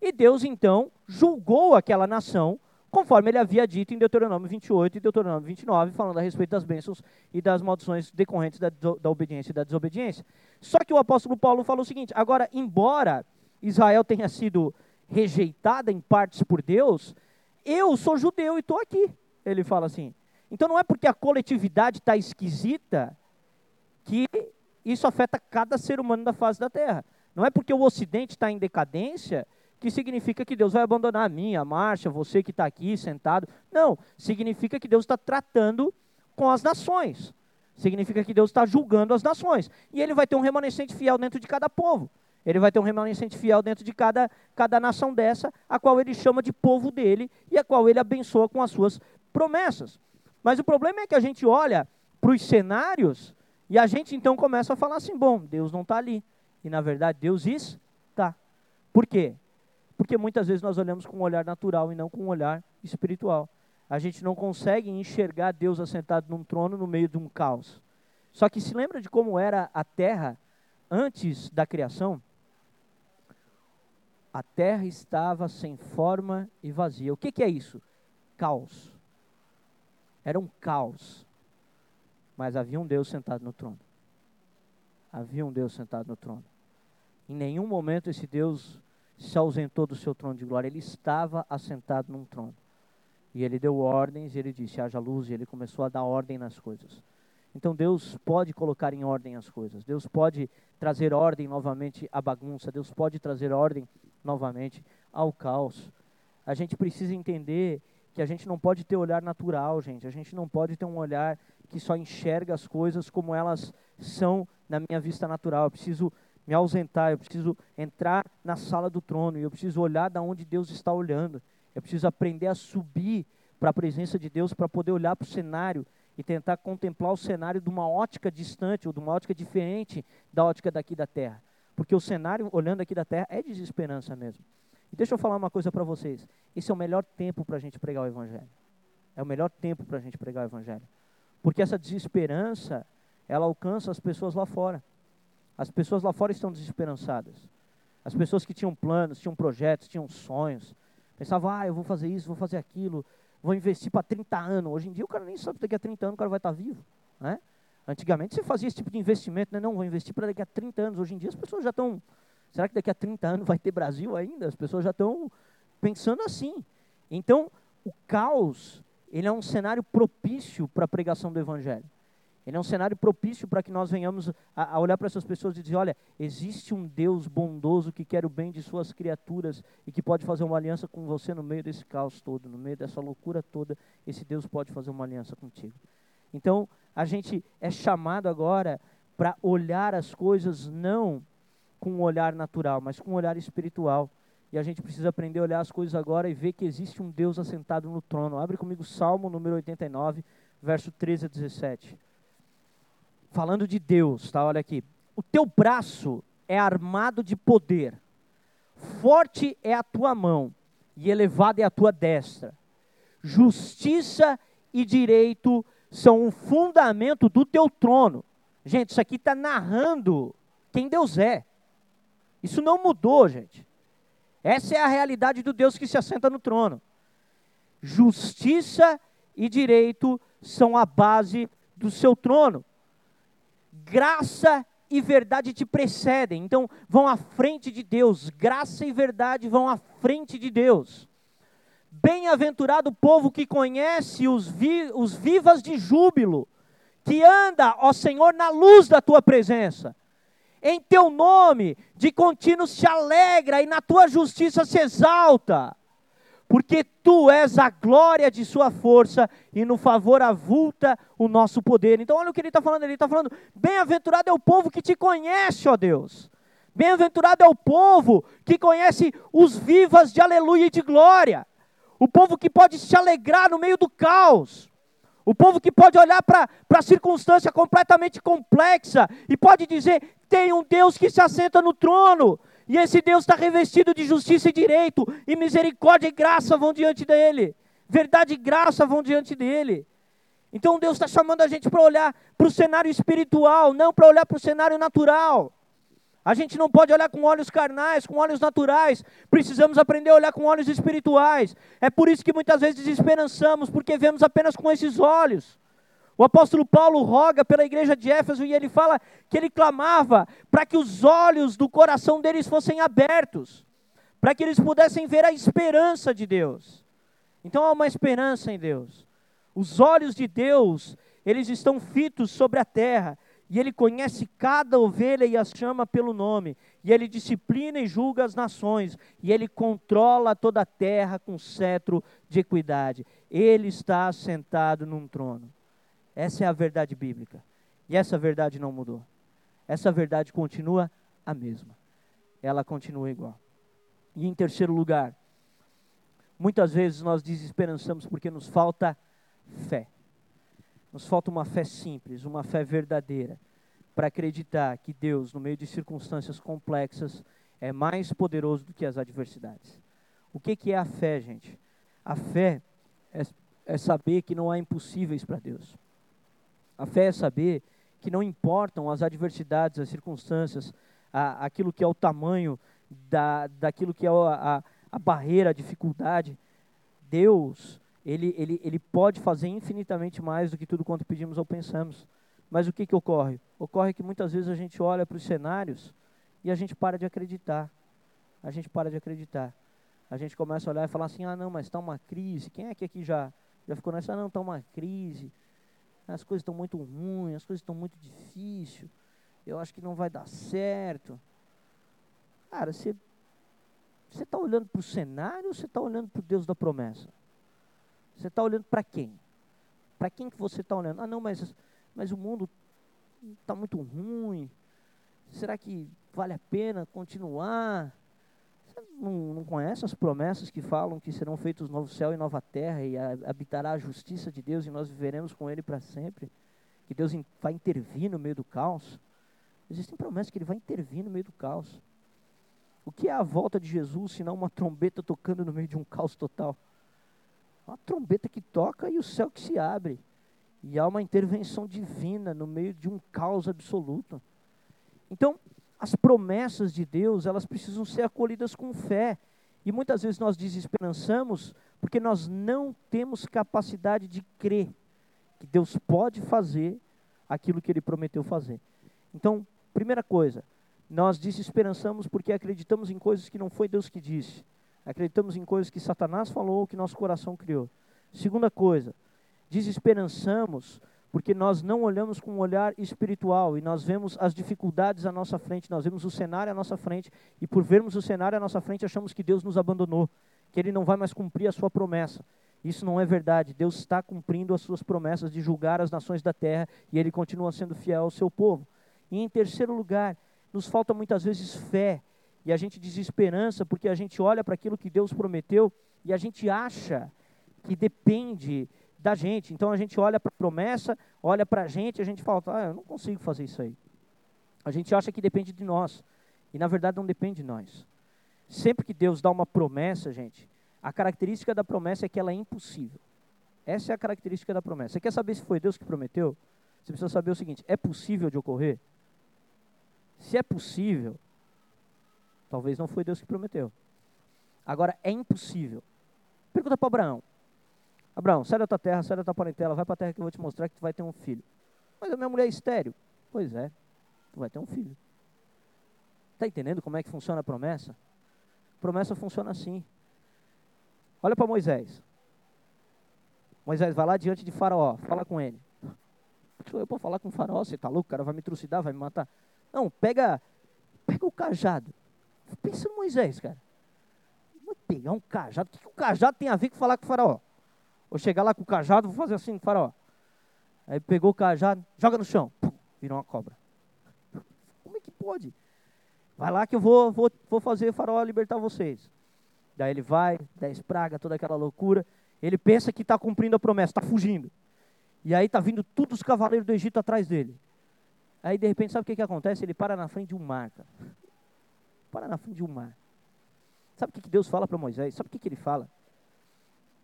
E Deus, então, julgou aquela nação, conforme ele havia dito em Deuteronômio 28 e Deuteronômio 29, falando a respeito das bênçãos e das maldições decorrentes da, da obediência e da desobediência. Só que o apóstolo Paulo falou o seguinte: agora, embora Israel tenha sido rejeitada em partes por Deus, eu sou judeu e estou aqui. Ele fala assim. Então não é porque a coletividade está esquisita que isso afeta cada ser humano da face da Terra. Não é porque o Ocidente está em decadência que significa que Deus vai abandonar a mim, a você que está aqui sentado. Não, significa que Deus está tratando com as nações. Significa que Deus está julgando as nações. E ele vai ter um remanescente fiel dentro de cada povo. Ele vai ter um remanescente fiel dentro de cada, cada nação dessa, a qual ele chama de povo dele e a qual ele abençoa com as suas promessas. Mas o problema é que a gente olha para os cenários e a gente então começa a falar assim: bom, Deus não está ali. E na verdade, Deus está. Por quê? Porque muitas vezes nós olhamos com um olhar natural e não com um olhar espiritual. A gente não consegue enxergar Deus assentado num trono no meio de um caos. Só que se lembra de como era a terra antes da criação? A terra estava sem forma e vazia. O que, que é isso? Caos. Era um caos. Mas havia um Deus sentado no trono. Havia um Deus sentado no trono. Em nenhum momento esse Deus se ausentou do seu trono de glória. Ele estava assentado num trono. E ele deu ordens, e ele disse: haja luz, e ele começou a dar ordem nas coisas. Então Deus pode colocar em ordem as coisas. Deus pode trazer ordem novamente à bagunça. Deus pode trazer ordem novamente ao caos. A gente precisa entender que a gente não pode ter olhar natural, gente. A gente não pode ter um olhar que só enxerga as coisas como elas são na minha vista natural. Eu preciso me ausentar, eu preciso entrar na sala do trono, eu preciso olhar da onde Deus está olhando. Eu preciso aprender a subir para a presença de Deus para poder olhar para o cenário e tentar contemplar o cenário de uma ótica distante ou de uma ótica diferente da ótica daqui da terra. Porque o cenário olhando aqui da terra é desesperança mesmo. E deixa eu falar uma coisa para vocês. Esse é o melhor tempo para a gente pregar o Evangelho. É o melhor tempo para a gente pregar o Evangelho. Porque essa desesperança, ela alcança as pessoas lá fora. As pessoas lá fora estão desesperançadas. As pessoas que tinham planos, tinham projetos, tinham sonhos, pensavam, ah, eu vou fazer isso, vou fazer aquilo, vou investir para 30 anos. Hoje em dia o cara nem sabe daqui a 30 anos o cara vai estar tá vivo. Né? Antigamente você fazia esse tipo de investimento, né? não, vou investir para daqui a 30 anos. Hoje em dia as pessoas já estão, será que daqui a 30 anos vai ter Brasil ainda? As pessoas já estão pensando assim. Então, o caos, ele é um cenário propício para a pregação do Evangelho. Ele é um cenário propício para que nós venhamos a, a olhar para essas pessoas e dizer: olha, existe um Deus bondoso que quer o bem de suas criaturas e que pode fazer uma aliança com você no meio desse caos todo, no meio dessa loucura toda. Esse Deus pode fazer uma aliança contigo. Então, a gente é chamado agora para olhar as coisas não com um olhar natural, mas com um olhar espiritual. E a gente precisa aprender a olhar as coisas agora e ver que existe um Deus assentado no trono. Abre comigo Salmo número 89, verso 13 a 17 falando de Deus, tá? Olha aqui. O teu braço é armado de poder, forte é a tua mão, e elevada é a tua destra. Justiça e direito são o fundamento do teu trono. Gente, isso aqui está narrando quem Deus é. Isso não mudou, gente. Essa é a realidade do Deus que se assenta no trono. Justiça e direito são a base do seu trono graça e verdade te precedem, então vão à frente de Deus, graça e verdade vão à frente de Deus. Bem-aventurado o povo que conhece os, vi, os vivas de júbilo, que anda, ó Senhor, na luz da tua presença. Em teu nome, de contínuo se alegra e na tua justiça se exalta porque tu és a glória de sua força e no favor avulta o nosso poder. Então, olha o que ele está falando: ele está falando, bem-aventurado é o povo que te conhece, ó Deus. Bem-aventurado é o povo que conhece os vivas de aleluia e de glória. O povo que pode se alegrar no meio do caos. O povo que pode olhar para a circunstância completamente complexa e pode dizer: tem um Deus que se assenta no trono, e esse Deus está revestido de justiça e direito, e misericórdia e graça vão diante dele. Verdade e graça vão diante dele. Então Deus está chamando a gente para olhar para o cenário espiritual, não para olhar para o cenário natural. A gente não pode olhar com olhos carnais, com olhos naturais. Precisamos aprender a olhar com olhos espirituais. É por isso que muitas vezes desesperançamos, porque vemos apenas com esses olhos. O apóstolo Paulo roga pela igreja de Éfeso e ele fala que ele clamava para que os olhos do coração deles fossem abertos, para que eles pudessem ver a esperança de Deus. Então há uma esperança em Deus. Os olhos de Deus, eles estão fitos sobre a terra, e ele conhece cada ovelha e as chama pelo nome, e ele disciplina e julga as nações, e ele controla toda a terra com cetro de equidade. Ele está sentado num trono. Essa é a verdade bíblica. E essa verdade não mudou. Essa verdade continua a mesma. ela continua igual. E em terceiro lugar, muitas vezes nós desesperançamos porque nos falta fé. Nos falta uma fé simples, uma fé verdadeira, para acreditar que Deus, no meio de circunstâncias complexas, é mais poderoso do que as adversidades. O que, que é a fé, gente? A fé é, é saber que não há impossíveis para Deus. A fé é saber que não importam as adversidades, as circunstâncias, a, aquilo que é o tamanho da, daquilo que é a, a, a barreira, a dificuldade. Deus, ele, ele, ele pode fazer infinitamente mais do que tudo quanto pedimos ou pensamos. Mas o que, que ocorre? Ocorre que muitas vezes a gente olha para os cenários e a gente para de acreditar. A gente para de acreditar. A gente começa a olhar e falar assim: ah, não, mas está uma crise. Quem é que aqui já, já ficou nessa? Ah, não, está uma crise. As coisas estão muito ruins, as coisas estão muito difíceis. Eu acho que não vai dar certo. Cara, você está olhando para o cenário ou você está olhando para o Deus da promessa? Você está olhando para quem? Para quem que você está olhando? Ah, não, mas, mas o mundo está muito ruim. Será que vale a pena continuar? Não, não as promessas que falam que serão feitos novo céu e nova terra e a, habitará a justiça de Deus e nós viveremos com Ele para sempre? Que Deus in, vai intervir no meio do caos? Existem promessas que Ele vai intervir no meio do caos. O que é a volta de Jesus, senão uma trombeta tocando no meio de um caos total? Uma trombeta que toca e o céu que se abre. E há uma intervenção divina no meio de um caos absoluto. Então, as promessas de Deus, elas precisam ser acolhidas com fé. E muitas vezes nós desesperançamos porque nós não temos capacidade de crer que Deus pode fazer aquilo que ele prometeu fazer. Então, primeira coisa, nós desesperançamos porque acreditamos em coisas que não foi Deus que disse. Acreditamos em coisas que Satanás falou ou que nosso coração criou. Segunda coisa, desesperançamos porque nós não olhamos com um olhar espiritual e nós vemos as dificuldades à nossa frente, nós vemos o cenário à nossa frente e por vermos o cenário à nossa frente achamos que Deus nos abandonou, que Ele não vai mais cumprir a sua promessa. Isso não é verdade. Deus está cumprindo as suas promessas de julgar as nações da terra e Ele continua sendo fiel ao seu povo. E em terceiro lugar, nos falta muitas vezes fé e a gente desesperança porque a gente olha para aquilo que Deus prometeu e a gente acha que depende da gente. Então a gente olha para a promessa, olha para a gente a gente fala: ah, eu não consigo fazer isso aí. A gente acha que depende de nós e na verdade não depende de nós. Sempre que Deus dá uma promessa, gente, a característica da promessa é que ela é impossível. Essa é a característica da promessa. Você quer saber se foi Deus que prometeu? Você precisa saber o seguinte: é possível de ocorrer? Se é possível, talvez não foi Deus que prometeu. Agora, é impossível. Pergunta para Abraão. Abraão, sai da tua terra, sai da tua parentela, vai para a terra que eu vou te mostrar que tu vai ter um filho. Mas a minha mulher é estéreo. Pois é, tu vai ter um filho. Está entendendo como é que funciona a promessa? A promessa funciona assim. Olha para Moisés. Moisés vai lá diante de Faraó, fala com ele. Eu para falar com o Faraó, você está louco? O cara vai me trucidar, vai me matar. Não, pega, pega o cajado. Pensa no Moisés, cara. Vou pegar um cajado. O que, que o cajado tem a ver com falar com o faraó? Vou chegar lá com o cajado, vou fazer assim faraó. Aí pegou o cajado, joga no chão. Virou uma cobra. Como é que pode? Vai lá que eu vou, vou, vou fazer o faraó libertar vocês. Daí ele vai, dez pragas, toda aquela loucura. Ele pensa que está cumprindo a promessa, está fugindo. E aí está vindo todos os cavaleiros do Egito atrás dele. Aí de repente, sabe o que, que acontece? Ele para na frente de um mar, cara. Para na frente de um mar. Sabe o que, que Deus fala para Moisés? Sabe o que, que ele fala?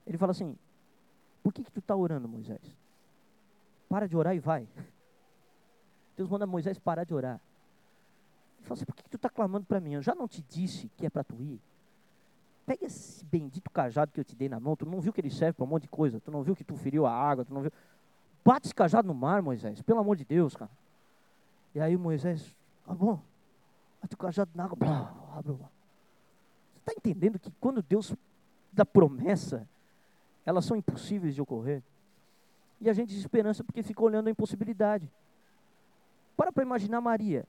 Ele fala assim: Por que, que tu está orando, Moisés? Para de orar e vai. Deus manda Moisés parar de orar. Ele fala assim: Por que, que tu está clamando para mim? Eu já não te disse que é para tu ir. Pega esse bendito cajado que eu te dei na mão. Tu não viu que ele serve para um monte de coisa. Tu não viu que tu feriu a água. Tu não viu. Bate esse cajado no mar, Moisés. Pelo amor de Deus, cara. E aí Moisés, tá bom, bate o cajado na água, blá, abre Você está entendendo que quando Deus dá promessa, elas são impossíveis de ocorrer? E a gente desesperança porque fica olhando a impossibilidade. Para para imaginar Maria.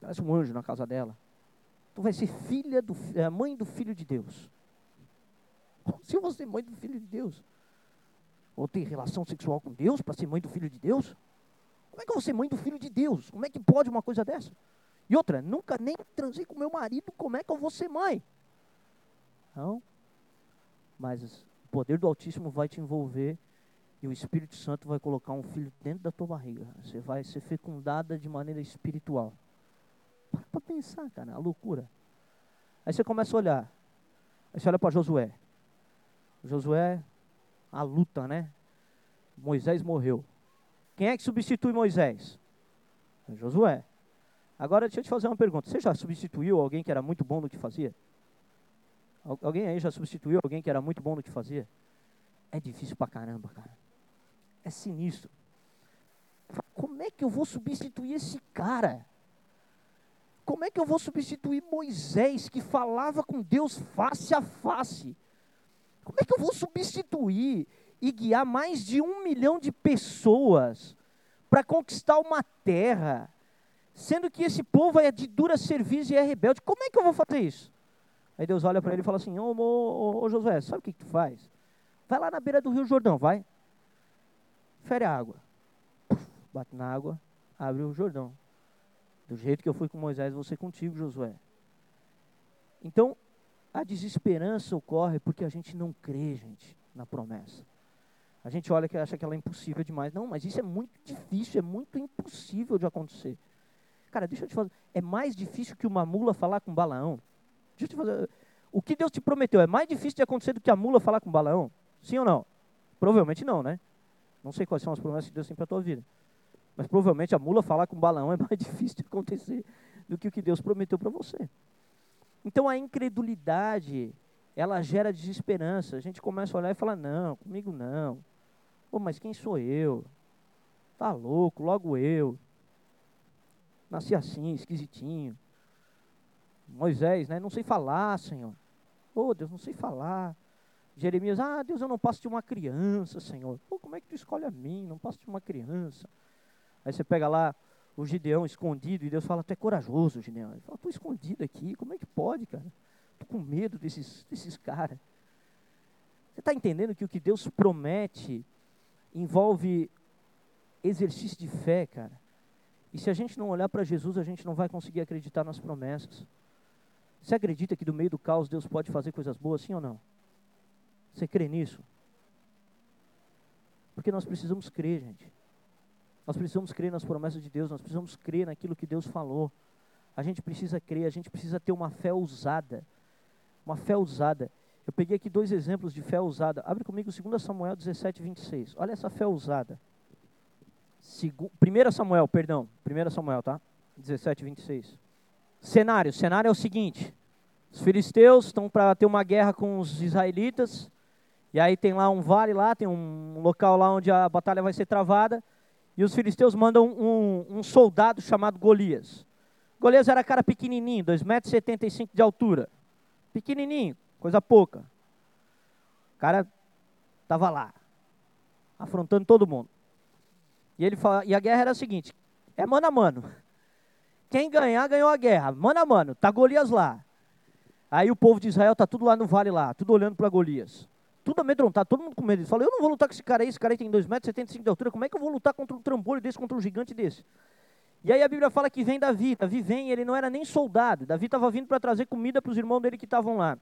Parece um anjo na casa dela. Tu vai ser filha do, é, mãe do filho de Deus. Se eu vou ser mãe do filho de Deus, ou ter relação sexual com Deus para ser mãe do filho de Deus? Como é que eu vou ser mãe do filho de Deus? Como é que pode uma coisa dessa? E outra, nunca nem transei com meu marido, como é que eu vou ser mãe? Não. Mas poder do Altíssimo vai te envolver e o Espírito Santo vai colocar um filho dentro da tua barriga. Você vai ser fecundada de maneira espiritual. Para pensar, cara, a loucura. Aí você começa a olhar. Aí você olha para Josué. Josué, a luta, né? Moisés morreu. Quem é que substitui Moisés? É Josué. Agora deixa eu te fazer uma pergunta. Você já substituiu alguém que era muito bom no que fazia? Alguém aí já substituiu alguém que era muito bom no que fazia? É difícil pra caramba, cara é sinistro. Como é que eu vou substituir esse cara? Como é que eu vou substituir Moisés, que falava com Deus face a face? Como é que eu vou substituir e guiar mais de um milhão de pessoas para conquistar uma terra, sendo que esse povo é de dura serviço e é rebelde? Como é que eu vou fazer isso? Aí Deus olha para ele e fala assim: Ô, ô, Josué, sabe o que, que tu faz? Vai lá na beira do Rio Jordão, vai fere a água. Bate na água, abre o Jordão. Do jeito que eu fui com Moisés, vou ser contigo, Josué. Então, a desesperança ocorre porque a gente não crê, gente, na promessa. A gente olha que acha que ela é impossível demais. Não, mas isso é muito difícil, é muito impossível de acontecer. Cara, deixa eu te falar, é mais difícil que uma mula falar com Balaão. Deixa eu fazer, o que Deus te prometeu é mais difícil de acontecer do que a mula falar com Balaão? Sim ou não? Provavelmente não, né? Não sei quais são as promessas que Deus tem para a tua vida. Mas provavelmente a mula falar com balão é mais difícil de acontecer do que o que Deus prometeu para você. Então a incredulidade, ela gera desesperança. A gente começa a olhar e falar, não, comigo não. Pô, mas quem sou eu? Tá louco, logo eu. Nasci assim, esquisitinho. Moisés, né? Não sei falar, Senhor. Oh, Deus, não sei falar. Jeremias, ah, Deus, eu não passo de uma criança, Senhor. Pô, como é que tu escolhe a mim? Não passo de uma criança. Aí você pega lá o Gideão escondido e Deus fala, tu é corajoso, Gideão. Ele fala, tô escondido aqui, como é que pode, cara? Tô com medo desses, desses caras. Você está entendendo que o que Deus promete envolve exercício de fé, cara? E se a gente não olhar para Jesus, a gente não vai conseguir acreditar nas promessas. Você acredita que do meio do caos Deus pode fazer coisas boas, sim ou não? Você crê nisso? Porque nós precisamos crer, gente. Nós precisamos crer nas promessas de Deus, nós precisamos crer naquilo que Deus falou. A gente precisa crer, a gente precisa ter uma fé ousada. Uma fé ousada. Eu peguei aqui dois exemplos de fé ousada. Abre comigo 2 Samuel 17, 26. Olha essa fé ousada. 1 Samuel, perdão. 1 Samuel, tá? 17, 26. Cenário. Cenário é o seguinte. Os filisteus estão para ter uma guerra com os israelitas. E aí tem lá um vale lá, tem um local lá onde a batalha vai ser travada. E os filisteus mandam um, um soldado chamado Golias. Golias era cara pequenininho, 2,75 metros de altura. Pequenininho, coisa pouca. O cara estava lá, afrontando todo mundo. E, ele fala, e a guerra era a seguinte, é mano a mano. Quem ganhar, ganhou a guerra. Mano a mano, tá Golias lá. Aí o povo de Israel tá tudo lá no vale lá, tudo olhando para Golias tudo amedrontado, todo mundo com medo. Ele fala, eu não vou lutar com esse cara aí, esse cara aí tem 2,75 metros de altura, como é que eu vou lutar contra um trambolho desse, contra um gigante desse? E aí a Bíblia fala que vem Davi, Davi vem, ele não era nem soldado, Davi estava vindo para trazer comida para os irmãos dele que estavam lá.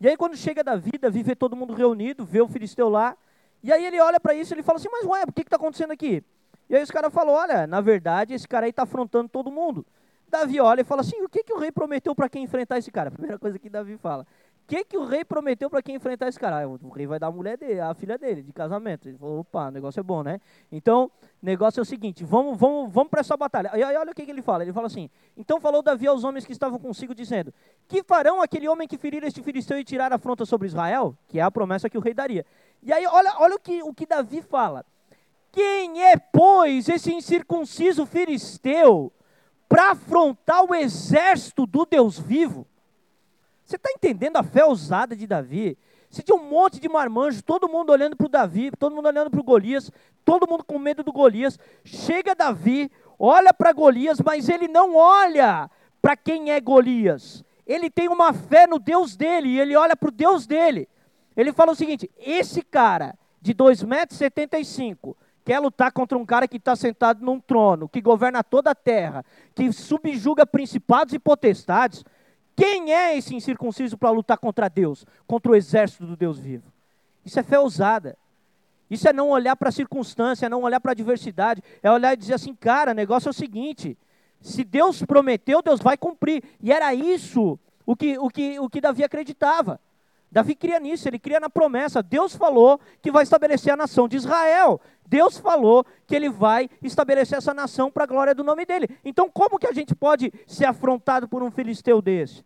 E aí quando chega Davi, Davi vê todo mundo reunido, vê o filisteu lá, e aí ele olha para isso e ele fala assim, mas ué, o que está acontecendo aqui? E aí os caras falam, olha, na verdade esse cara aí está afrontando todo mundo. Davi olha e fala assim, o que, que o rei prometeu para quem enfrentar esse cara? A primeira coisa que Davi fala, que, que o rei prometeu para quem enfrentar esse cara? Ah, o rei vai dar a mulher dele, a filha dele, de casamento. Ele falou, opa, o negócio é bom, né? Então, o negócio é o seguinte, vamos, vamos, vamos para essa batalha. E aí olha o que, que ele fala, ele fala assim, então falou Davi aos homens que estavam consigo, dizendo, que farão aquele homem que ferir este filisteu e tirar a afronta sobre Israel? Que é a promessa que o rei daria. E aí olha, olha o, que, o que Davi fala. Quem é, pois, esse incircunciso filisteu para afrontar o exército do Deus vivo? Você está entendendo a fé ousada de Davi? Você tinha um monte de marmanjos, todo mundo olhando para o Davi, todo mundo olhando para o Golias, todo mundo com medo do Golias. Chega Davi, olha para Golias, mas ele não olha para quem é Golias. Ele tem uma fé no Deus dele, e ele olha para o Deus dele. Ele fala o seguinte: esse cara de 2,75 metros quer lutar contra um cara que está sentado num trono, que governa toda a terra, que subjuga principados e potestades, quem é esse incircunciso para lutar contra Deus, contra o exército do Deus vivo? Isso é fé ousada. Isso é não olhar para a circunstância, é não olhar para a adversidade, é olhar e dizer assim, cara, o negócio é o seguinte: se Deus prometeu, Deus vai cumprir. E era isso o que, o que, o que Davi acreditava. Davi cria nisso, ele cria na promessa. Deus falou que vai estabelecer a nação de Israel. Deus falou que ele vai estabelecer essa nação para a glória do nome dele. Então, como que a gente pode ser afrontado por um filisteu desse?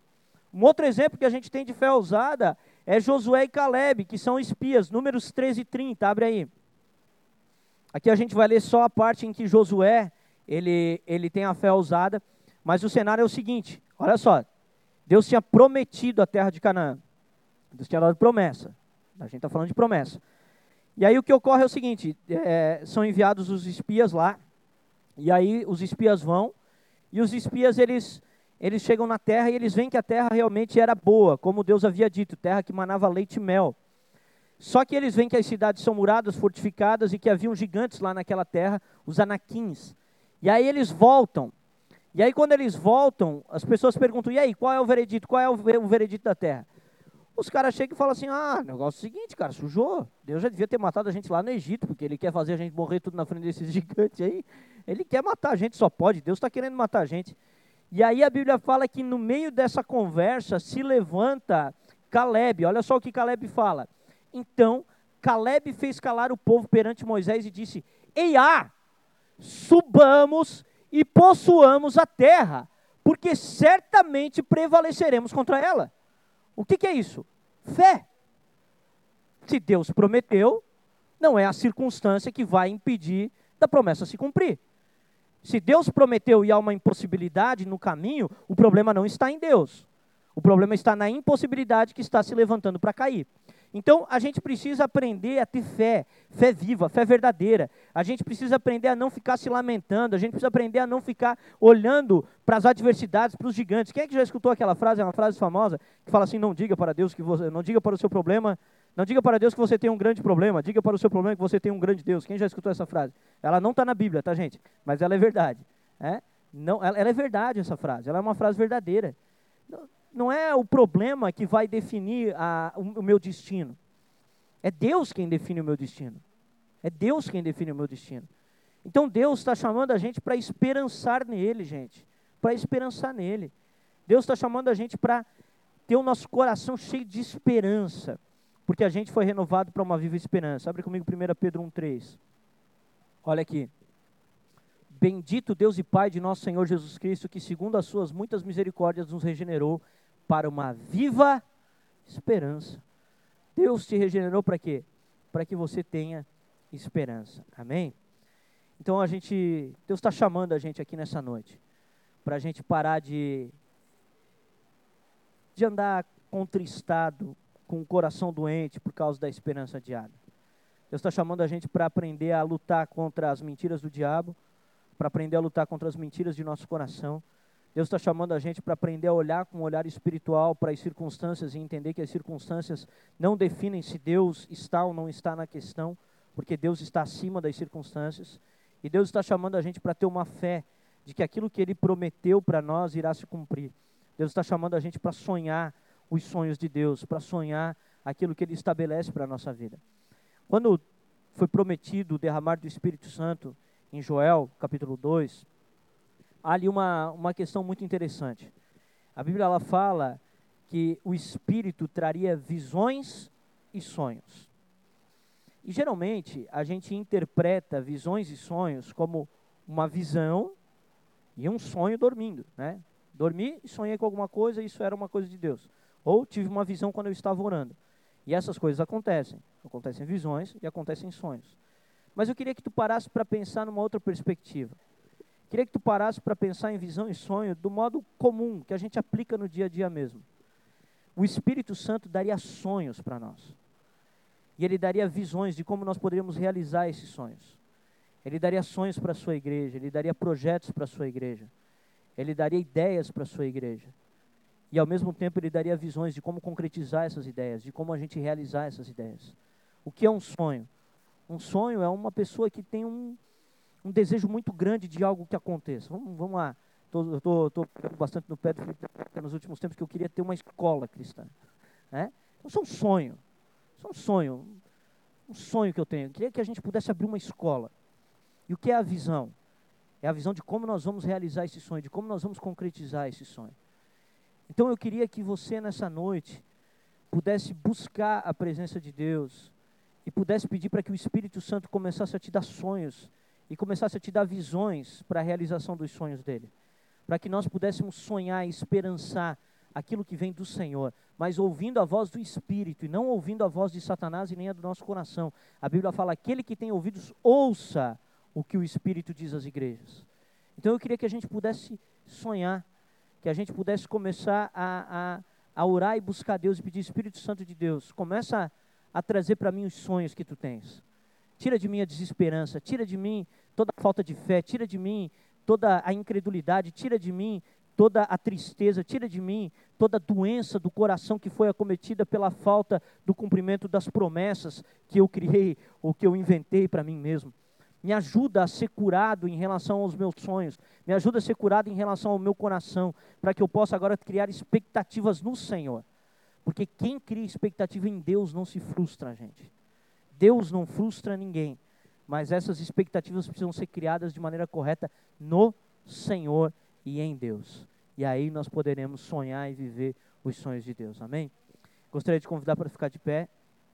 Um outro exemplo que a gente tem de fé ousada é Josué e Caleb, que são espias, números 13 e 30, abre aí. Aqui a gente vai ler só a parte em que Josué, ele, ele tem a fé ousada, mas o cenário é o seguinte, olha só, Deus tinha prometido a terra de Canaã, Deus tinha dado promessa, a gente está falando de promessa. E aí o que ocorre é o seguinte: é, são enviados os espias lá, e aí os espias vão, e os espias eles, eles chegam na terra e eles veem que a terra realmente era boa, como Deus havia dito, terra que manava leite e mel. Só que eles veem que as cidades são muradas, fortificadas e que haviam gigantes lá naquela terra, os anaquins. E aí eles voltam. E aí quando eles voltam, as pessoas perguntam: "E aí, qual é o veredito? Qual é o veredito da terra?" Os caras chegam e falam assim: ah, negócio é o seguinte, cara, sujou. Deus já devia ter matado a gente lá no Egito, porque ele quer fazer a gente morrer tudo na frente desses gigantes aí. Ele quer matar a gente, só pode. Deus está querendo matar a gente. E aí a Bíblia fala que no meio dessa conversa se levanta Caleb. Olha só o que Caleb fala. Então, Caleb fez calar o povo perante Moisés e disse: Eia, subamos e possuamos a terra, porque certamente prevaleceremos contra ela. O que, que é isso? Fé. Se Deus prometeu, não é a circunstância que vai impedir da promessa se cumprir. Se Deus prometeu e há uma impossibilidade no caminho, o problema não está em Deus. O problema está na impossibilidade que está se levantando para cair. Então, a gente precisa aprender a ter fé, fé viva, fé verdadeira. A gente precisa aprender a não ficar se lamentando, a gente precisa aprender a não ficar olhando para as adversidades, para os gigantes. Quem é que já escutou aquela frase, é uma frase famosa, que fala assim: não diga para Deus que você, não diga para o seu problema, não diga para Deus que você tem um grande problema, diga para o seu problema que você tem um grande Deus. Quem já escutou essa frase? Ela não está na Bíblia, tá, gente? Mas ela é verdade. É? Não, ela, ela é verdade essa frase, ela é uma frase verdadeira não é o problema que vai definir a, o, o meu destino. É Deus quem define o meu destino. É Deus quem define o meu destino. Então Deus está chamando a gente para esperançar nele, gente. Para esperançar nele. Deus está chamando a gente para ter o nosso coração cheio de esperança. Porque a gente foi renovado para uma viva esperança. Abre comigo 1 Pedro 1,3. Olha aqui. Bendito Deus e Pai de nosso Senhor Jesus Cristo, que segundo as suas muitas misericórdias nos regenerou para uma viva esperança. Deus te regenerou para quê? Para que você tenha esperança. Amém? Então a gente, Deus está chamando a gente aqui nessa noite para a gente parar de de andar contristado, com o coração doente por causa da esperança adiada. Deus está chamando a gente para aprender a lutar contra as mentiras do diabo, para aprender a lutar contra as mentiras de nosso coração Deus está chamando a gente para aprender a olhar com um olhar espiritual para as circunstâncias e entender que as circunstâncias não definem se Deus está ou não está na questão, porque Deus está acima das circunstâncias. E Deus está chamando a gente para ter uma fé de que aquilo que Ele prometeu para nós irá se cumprir. Deus está chamando a gente para sonhar os sonhos de Deus, para sonhar aquilo que Ele estabelece para a nossa vida. Quando foi prometido o derramar do Espírito Santo em Joel, capítulo 2, há ali uma, uma questão muito interessante. A Bíblia ela fala que o Espírito traria visões e sonhos. E geralmente a gente interpreta visões e sonhos como uma visão e um sonho dormindo, né? Dormi e sonhei com alguma coisa, isso era uma coisa de Deus. Ou tive uma visão quando eu estava orando. E essas coisas acontecem. Acontecem visões e acontecem sonhos. Mas eu queria que tu parasse para pensar numa outra perspectiva. Queria que tu parasse para pensar em visão e sonho do modo comum, que a gente aplica no dia a dia mesmo. O Espírito Santo daria sonhos para nós. E ele daria visões de como nós poderíamos realizar esses sonhos. Ele daria sonhos para a sua igreja, ele daria projetos para a sua igreja. Ele daria ideias para a sua igreja. E ao mesmo tempo ele daria visões de como concretizar essas ideias, de como a gente realizar essas ideias. O que é um sonho? Um sonho é uma pessoa que tem um, um desejo muito grande de algo que aconteça. Vamos, vamos lá. Tô, eu estou bastante no pé do Felipe nos últimos tempos que eu queria ter uma escola cristã. Né? Então, isso é um sonho. Isso é um sonho. Um sonho que eu tenho. Eu queria que a gente pudesse abrir uma escola. E o que é a visão? É a visão de como nós vamos realizar esse sonho, de como nós vamos concretizar esse sonho. Então eu queria que você nessa noite pudesse buscar a presença de Deus e pudesse pedir para que o Espírito Santo começasse a te dar sonhos e começasse a te dar visões para a realização dos sonhos dele. Para que nós pudéssemos sonhar e esperançar aquilo que vem do Senhor, mas ouvindo a voz do Espírito e não ouvindo a voz de Satanás e nem a do nosso coração. A Bíblia fala: aquele que tem ouvidos, ouça o que o Espírito diz às igrejas. Então eu queria que a gente pudesse sonhar, que a gente pudesse começar a, a, a orar e buscar Deus e pedir Espírito Santo de Deus. Começa a, a trazer para mim os sonhos que tu tens. Tira de mim a desesperança, tira de mim toda a falta de fé, tira de mim toda a incredulidade, tira de mim toda a tristeza, tira de mim toda a doença do coração que foi acometida pela falta do cumprimento das promessas que eu criei ou que eu inventei para mim mesmo me ajuda a ser curado em relação aos meus sonhos, me ajuda a ser curado em relação ao meu coração, para que eu possa agora criar expectativas no Senhor. Porque quem cria expectativa em Deus não se frustra, gente. Deus não frustra ninguém, mas essas expectativas precisam ser criadas de maneira correta no Senhor e em Deus. E aí nós poderemos sonhar e viver os sonhos de Deus. Amém? Gostaria de convidar para ficar de pé.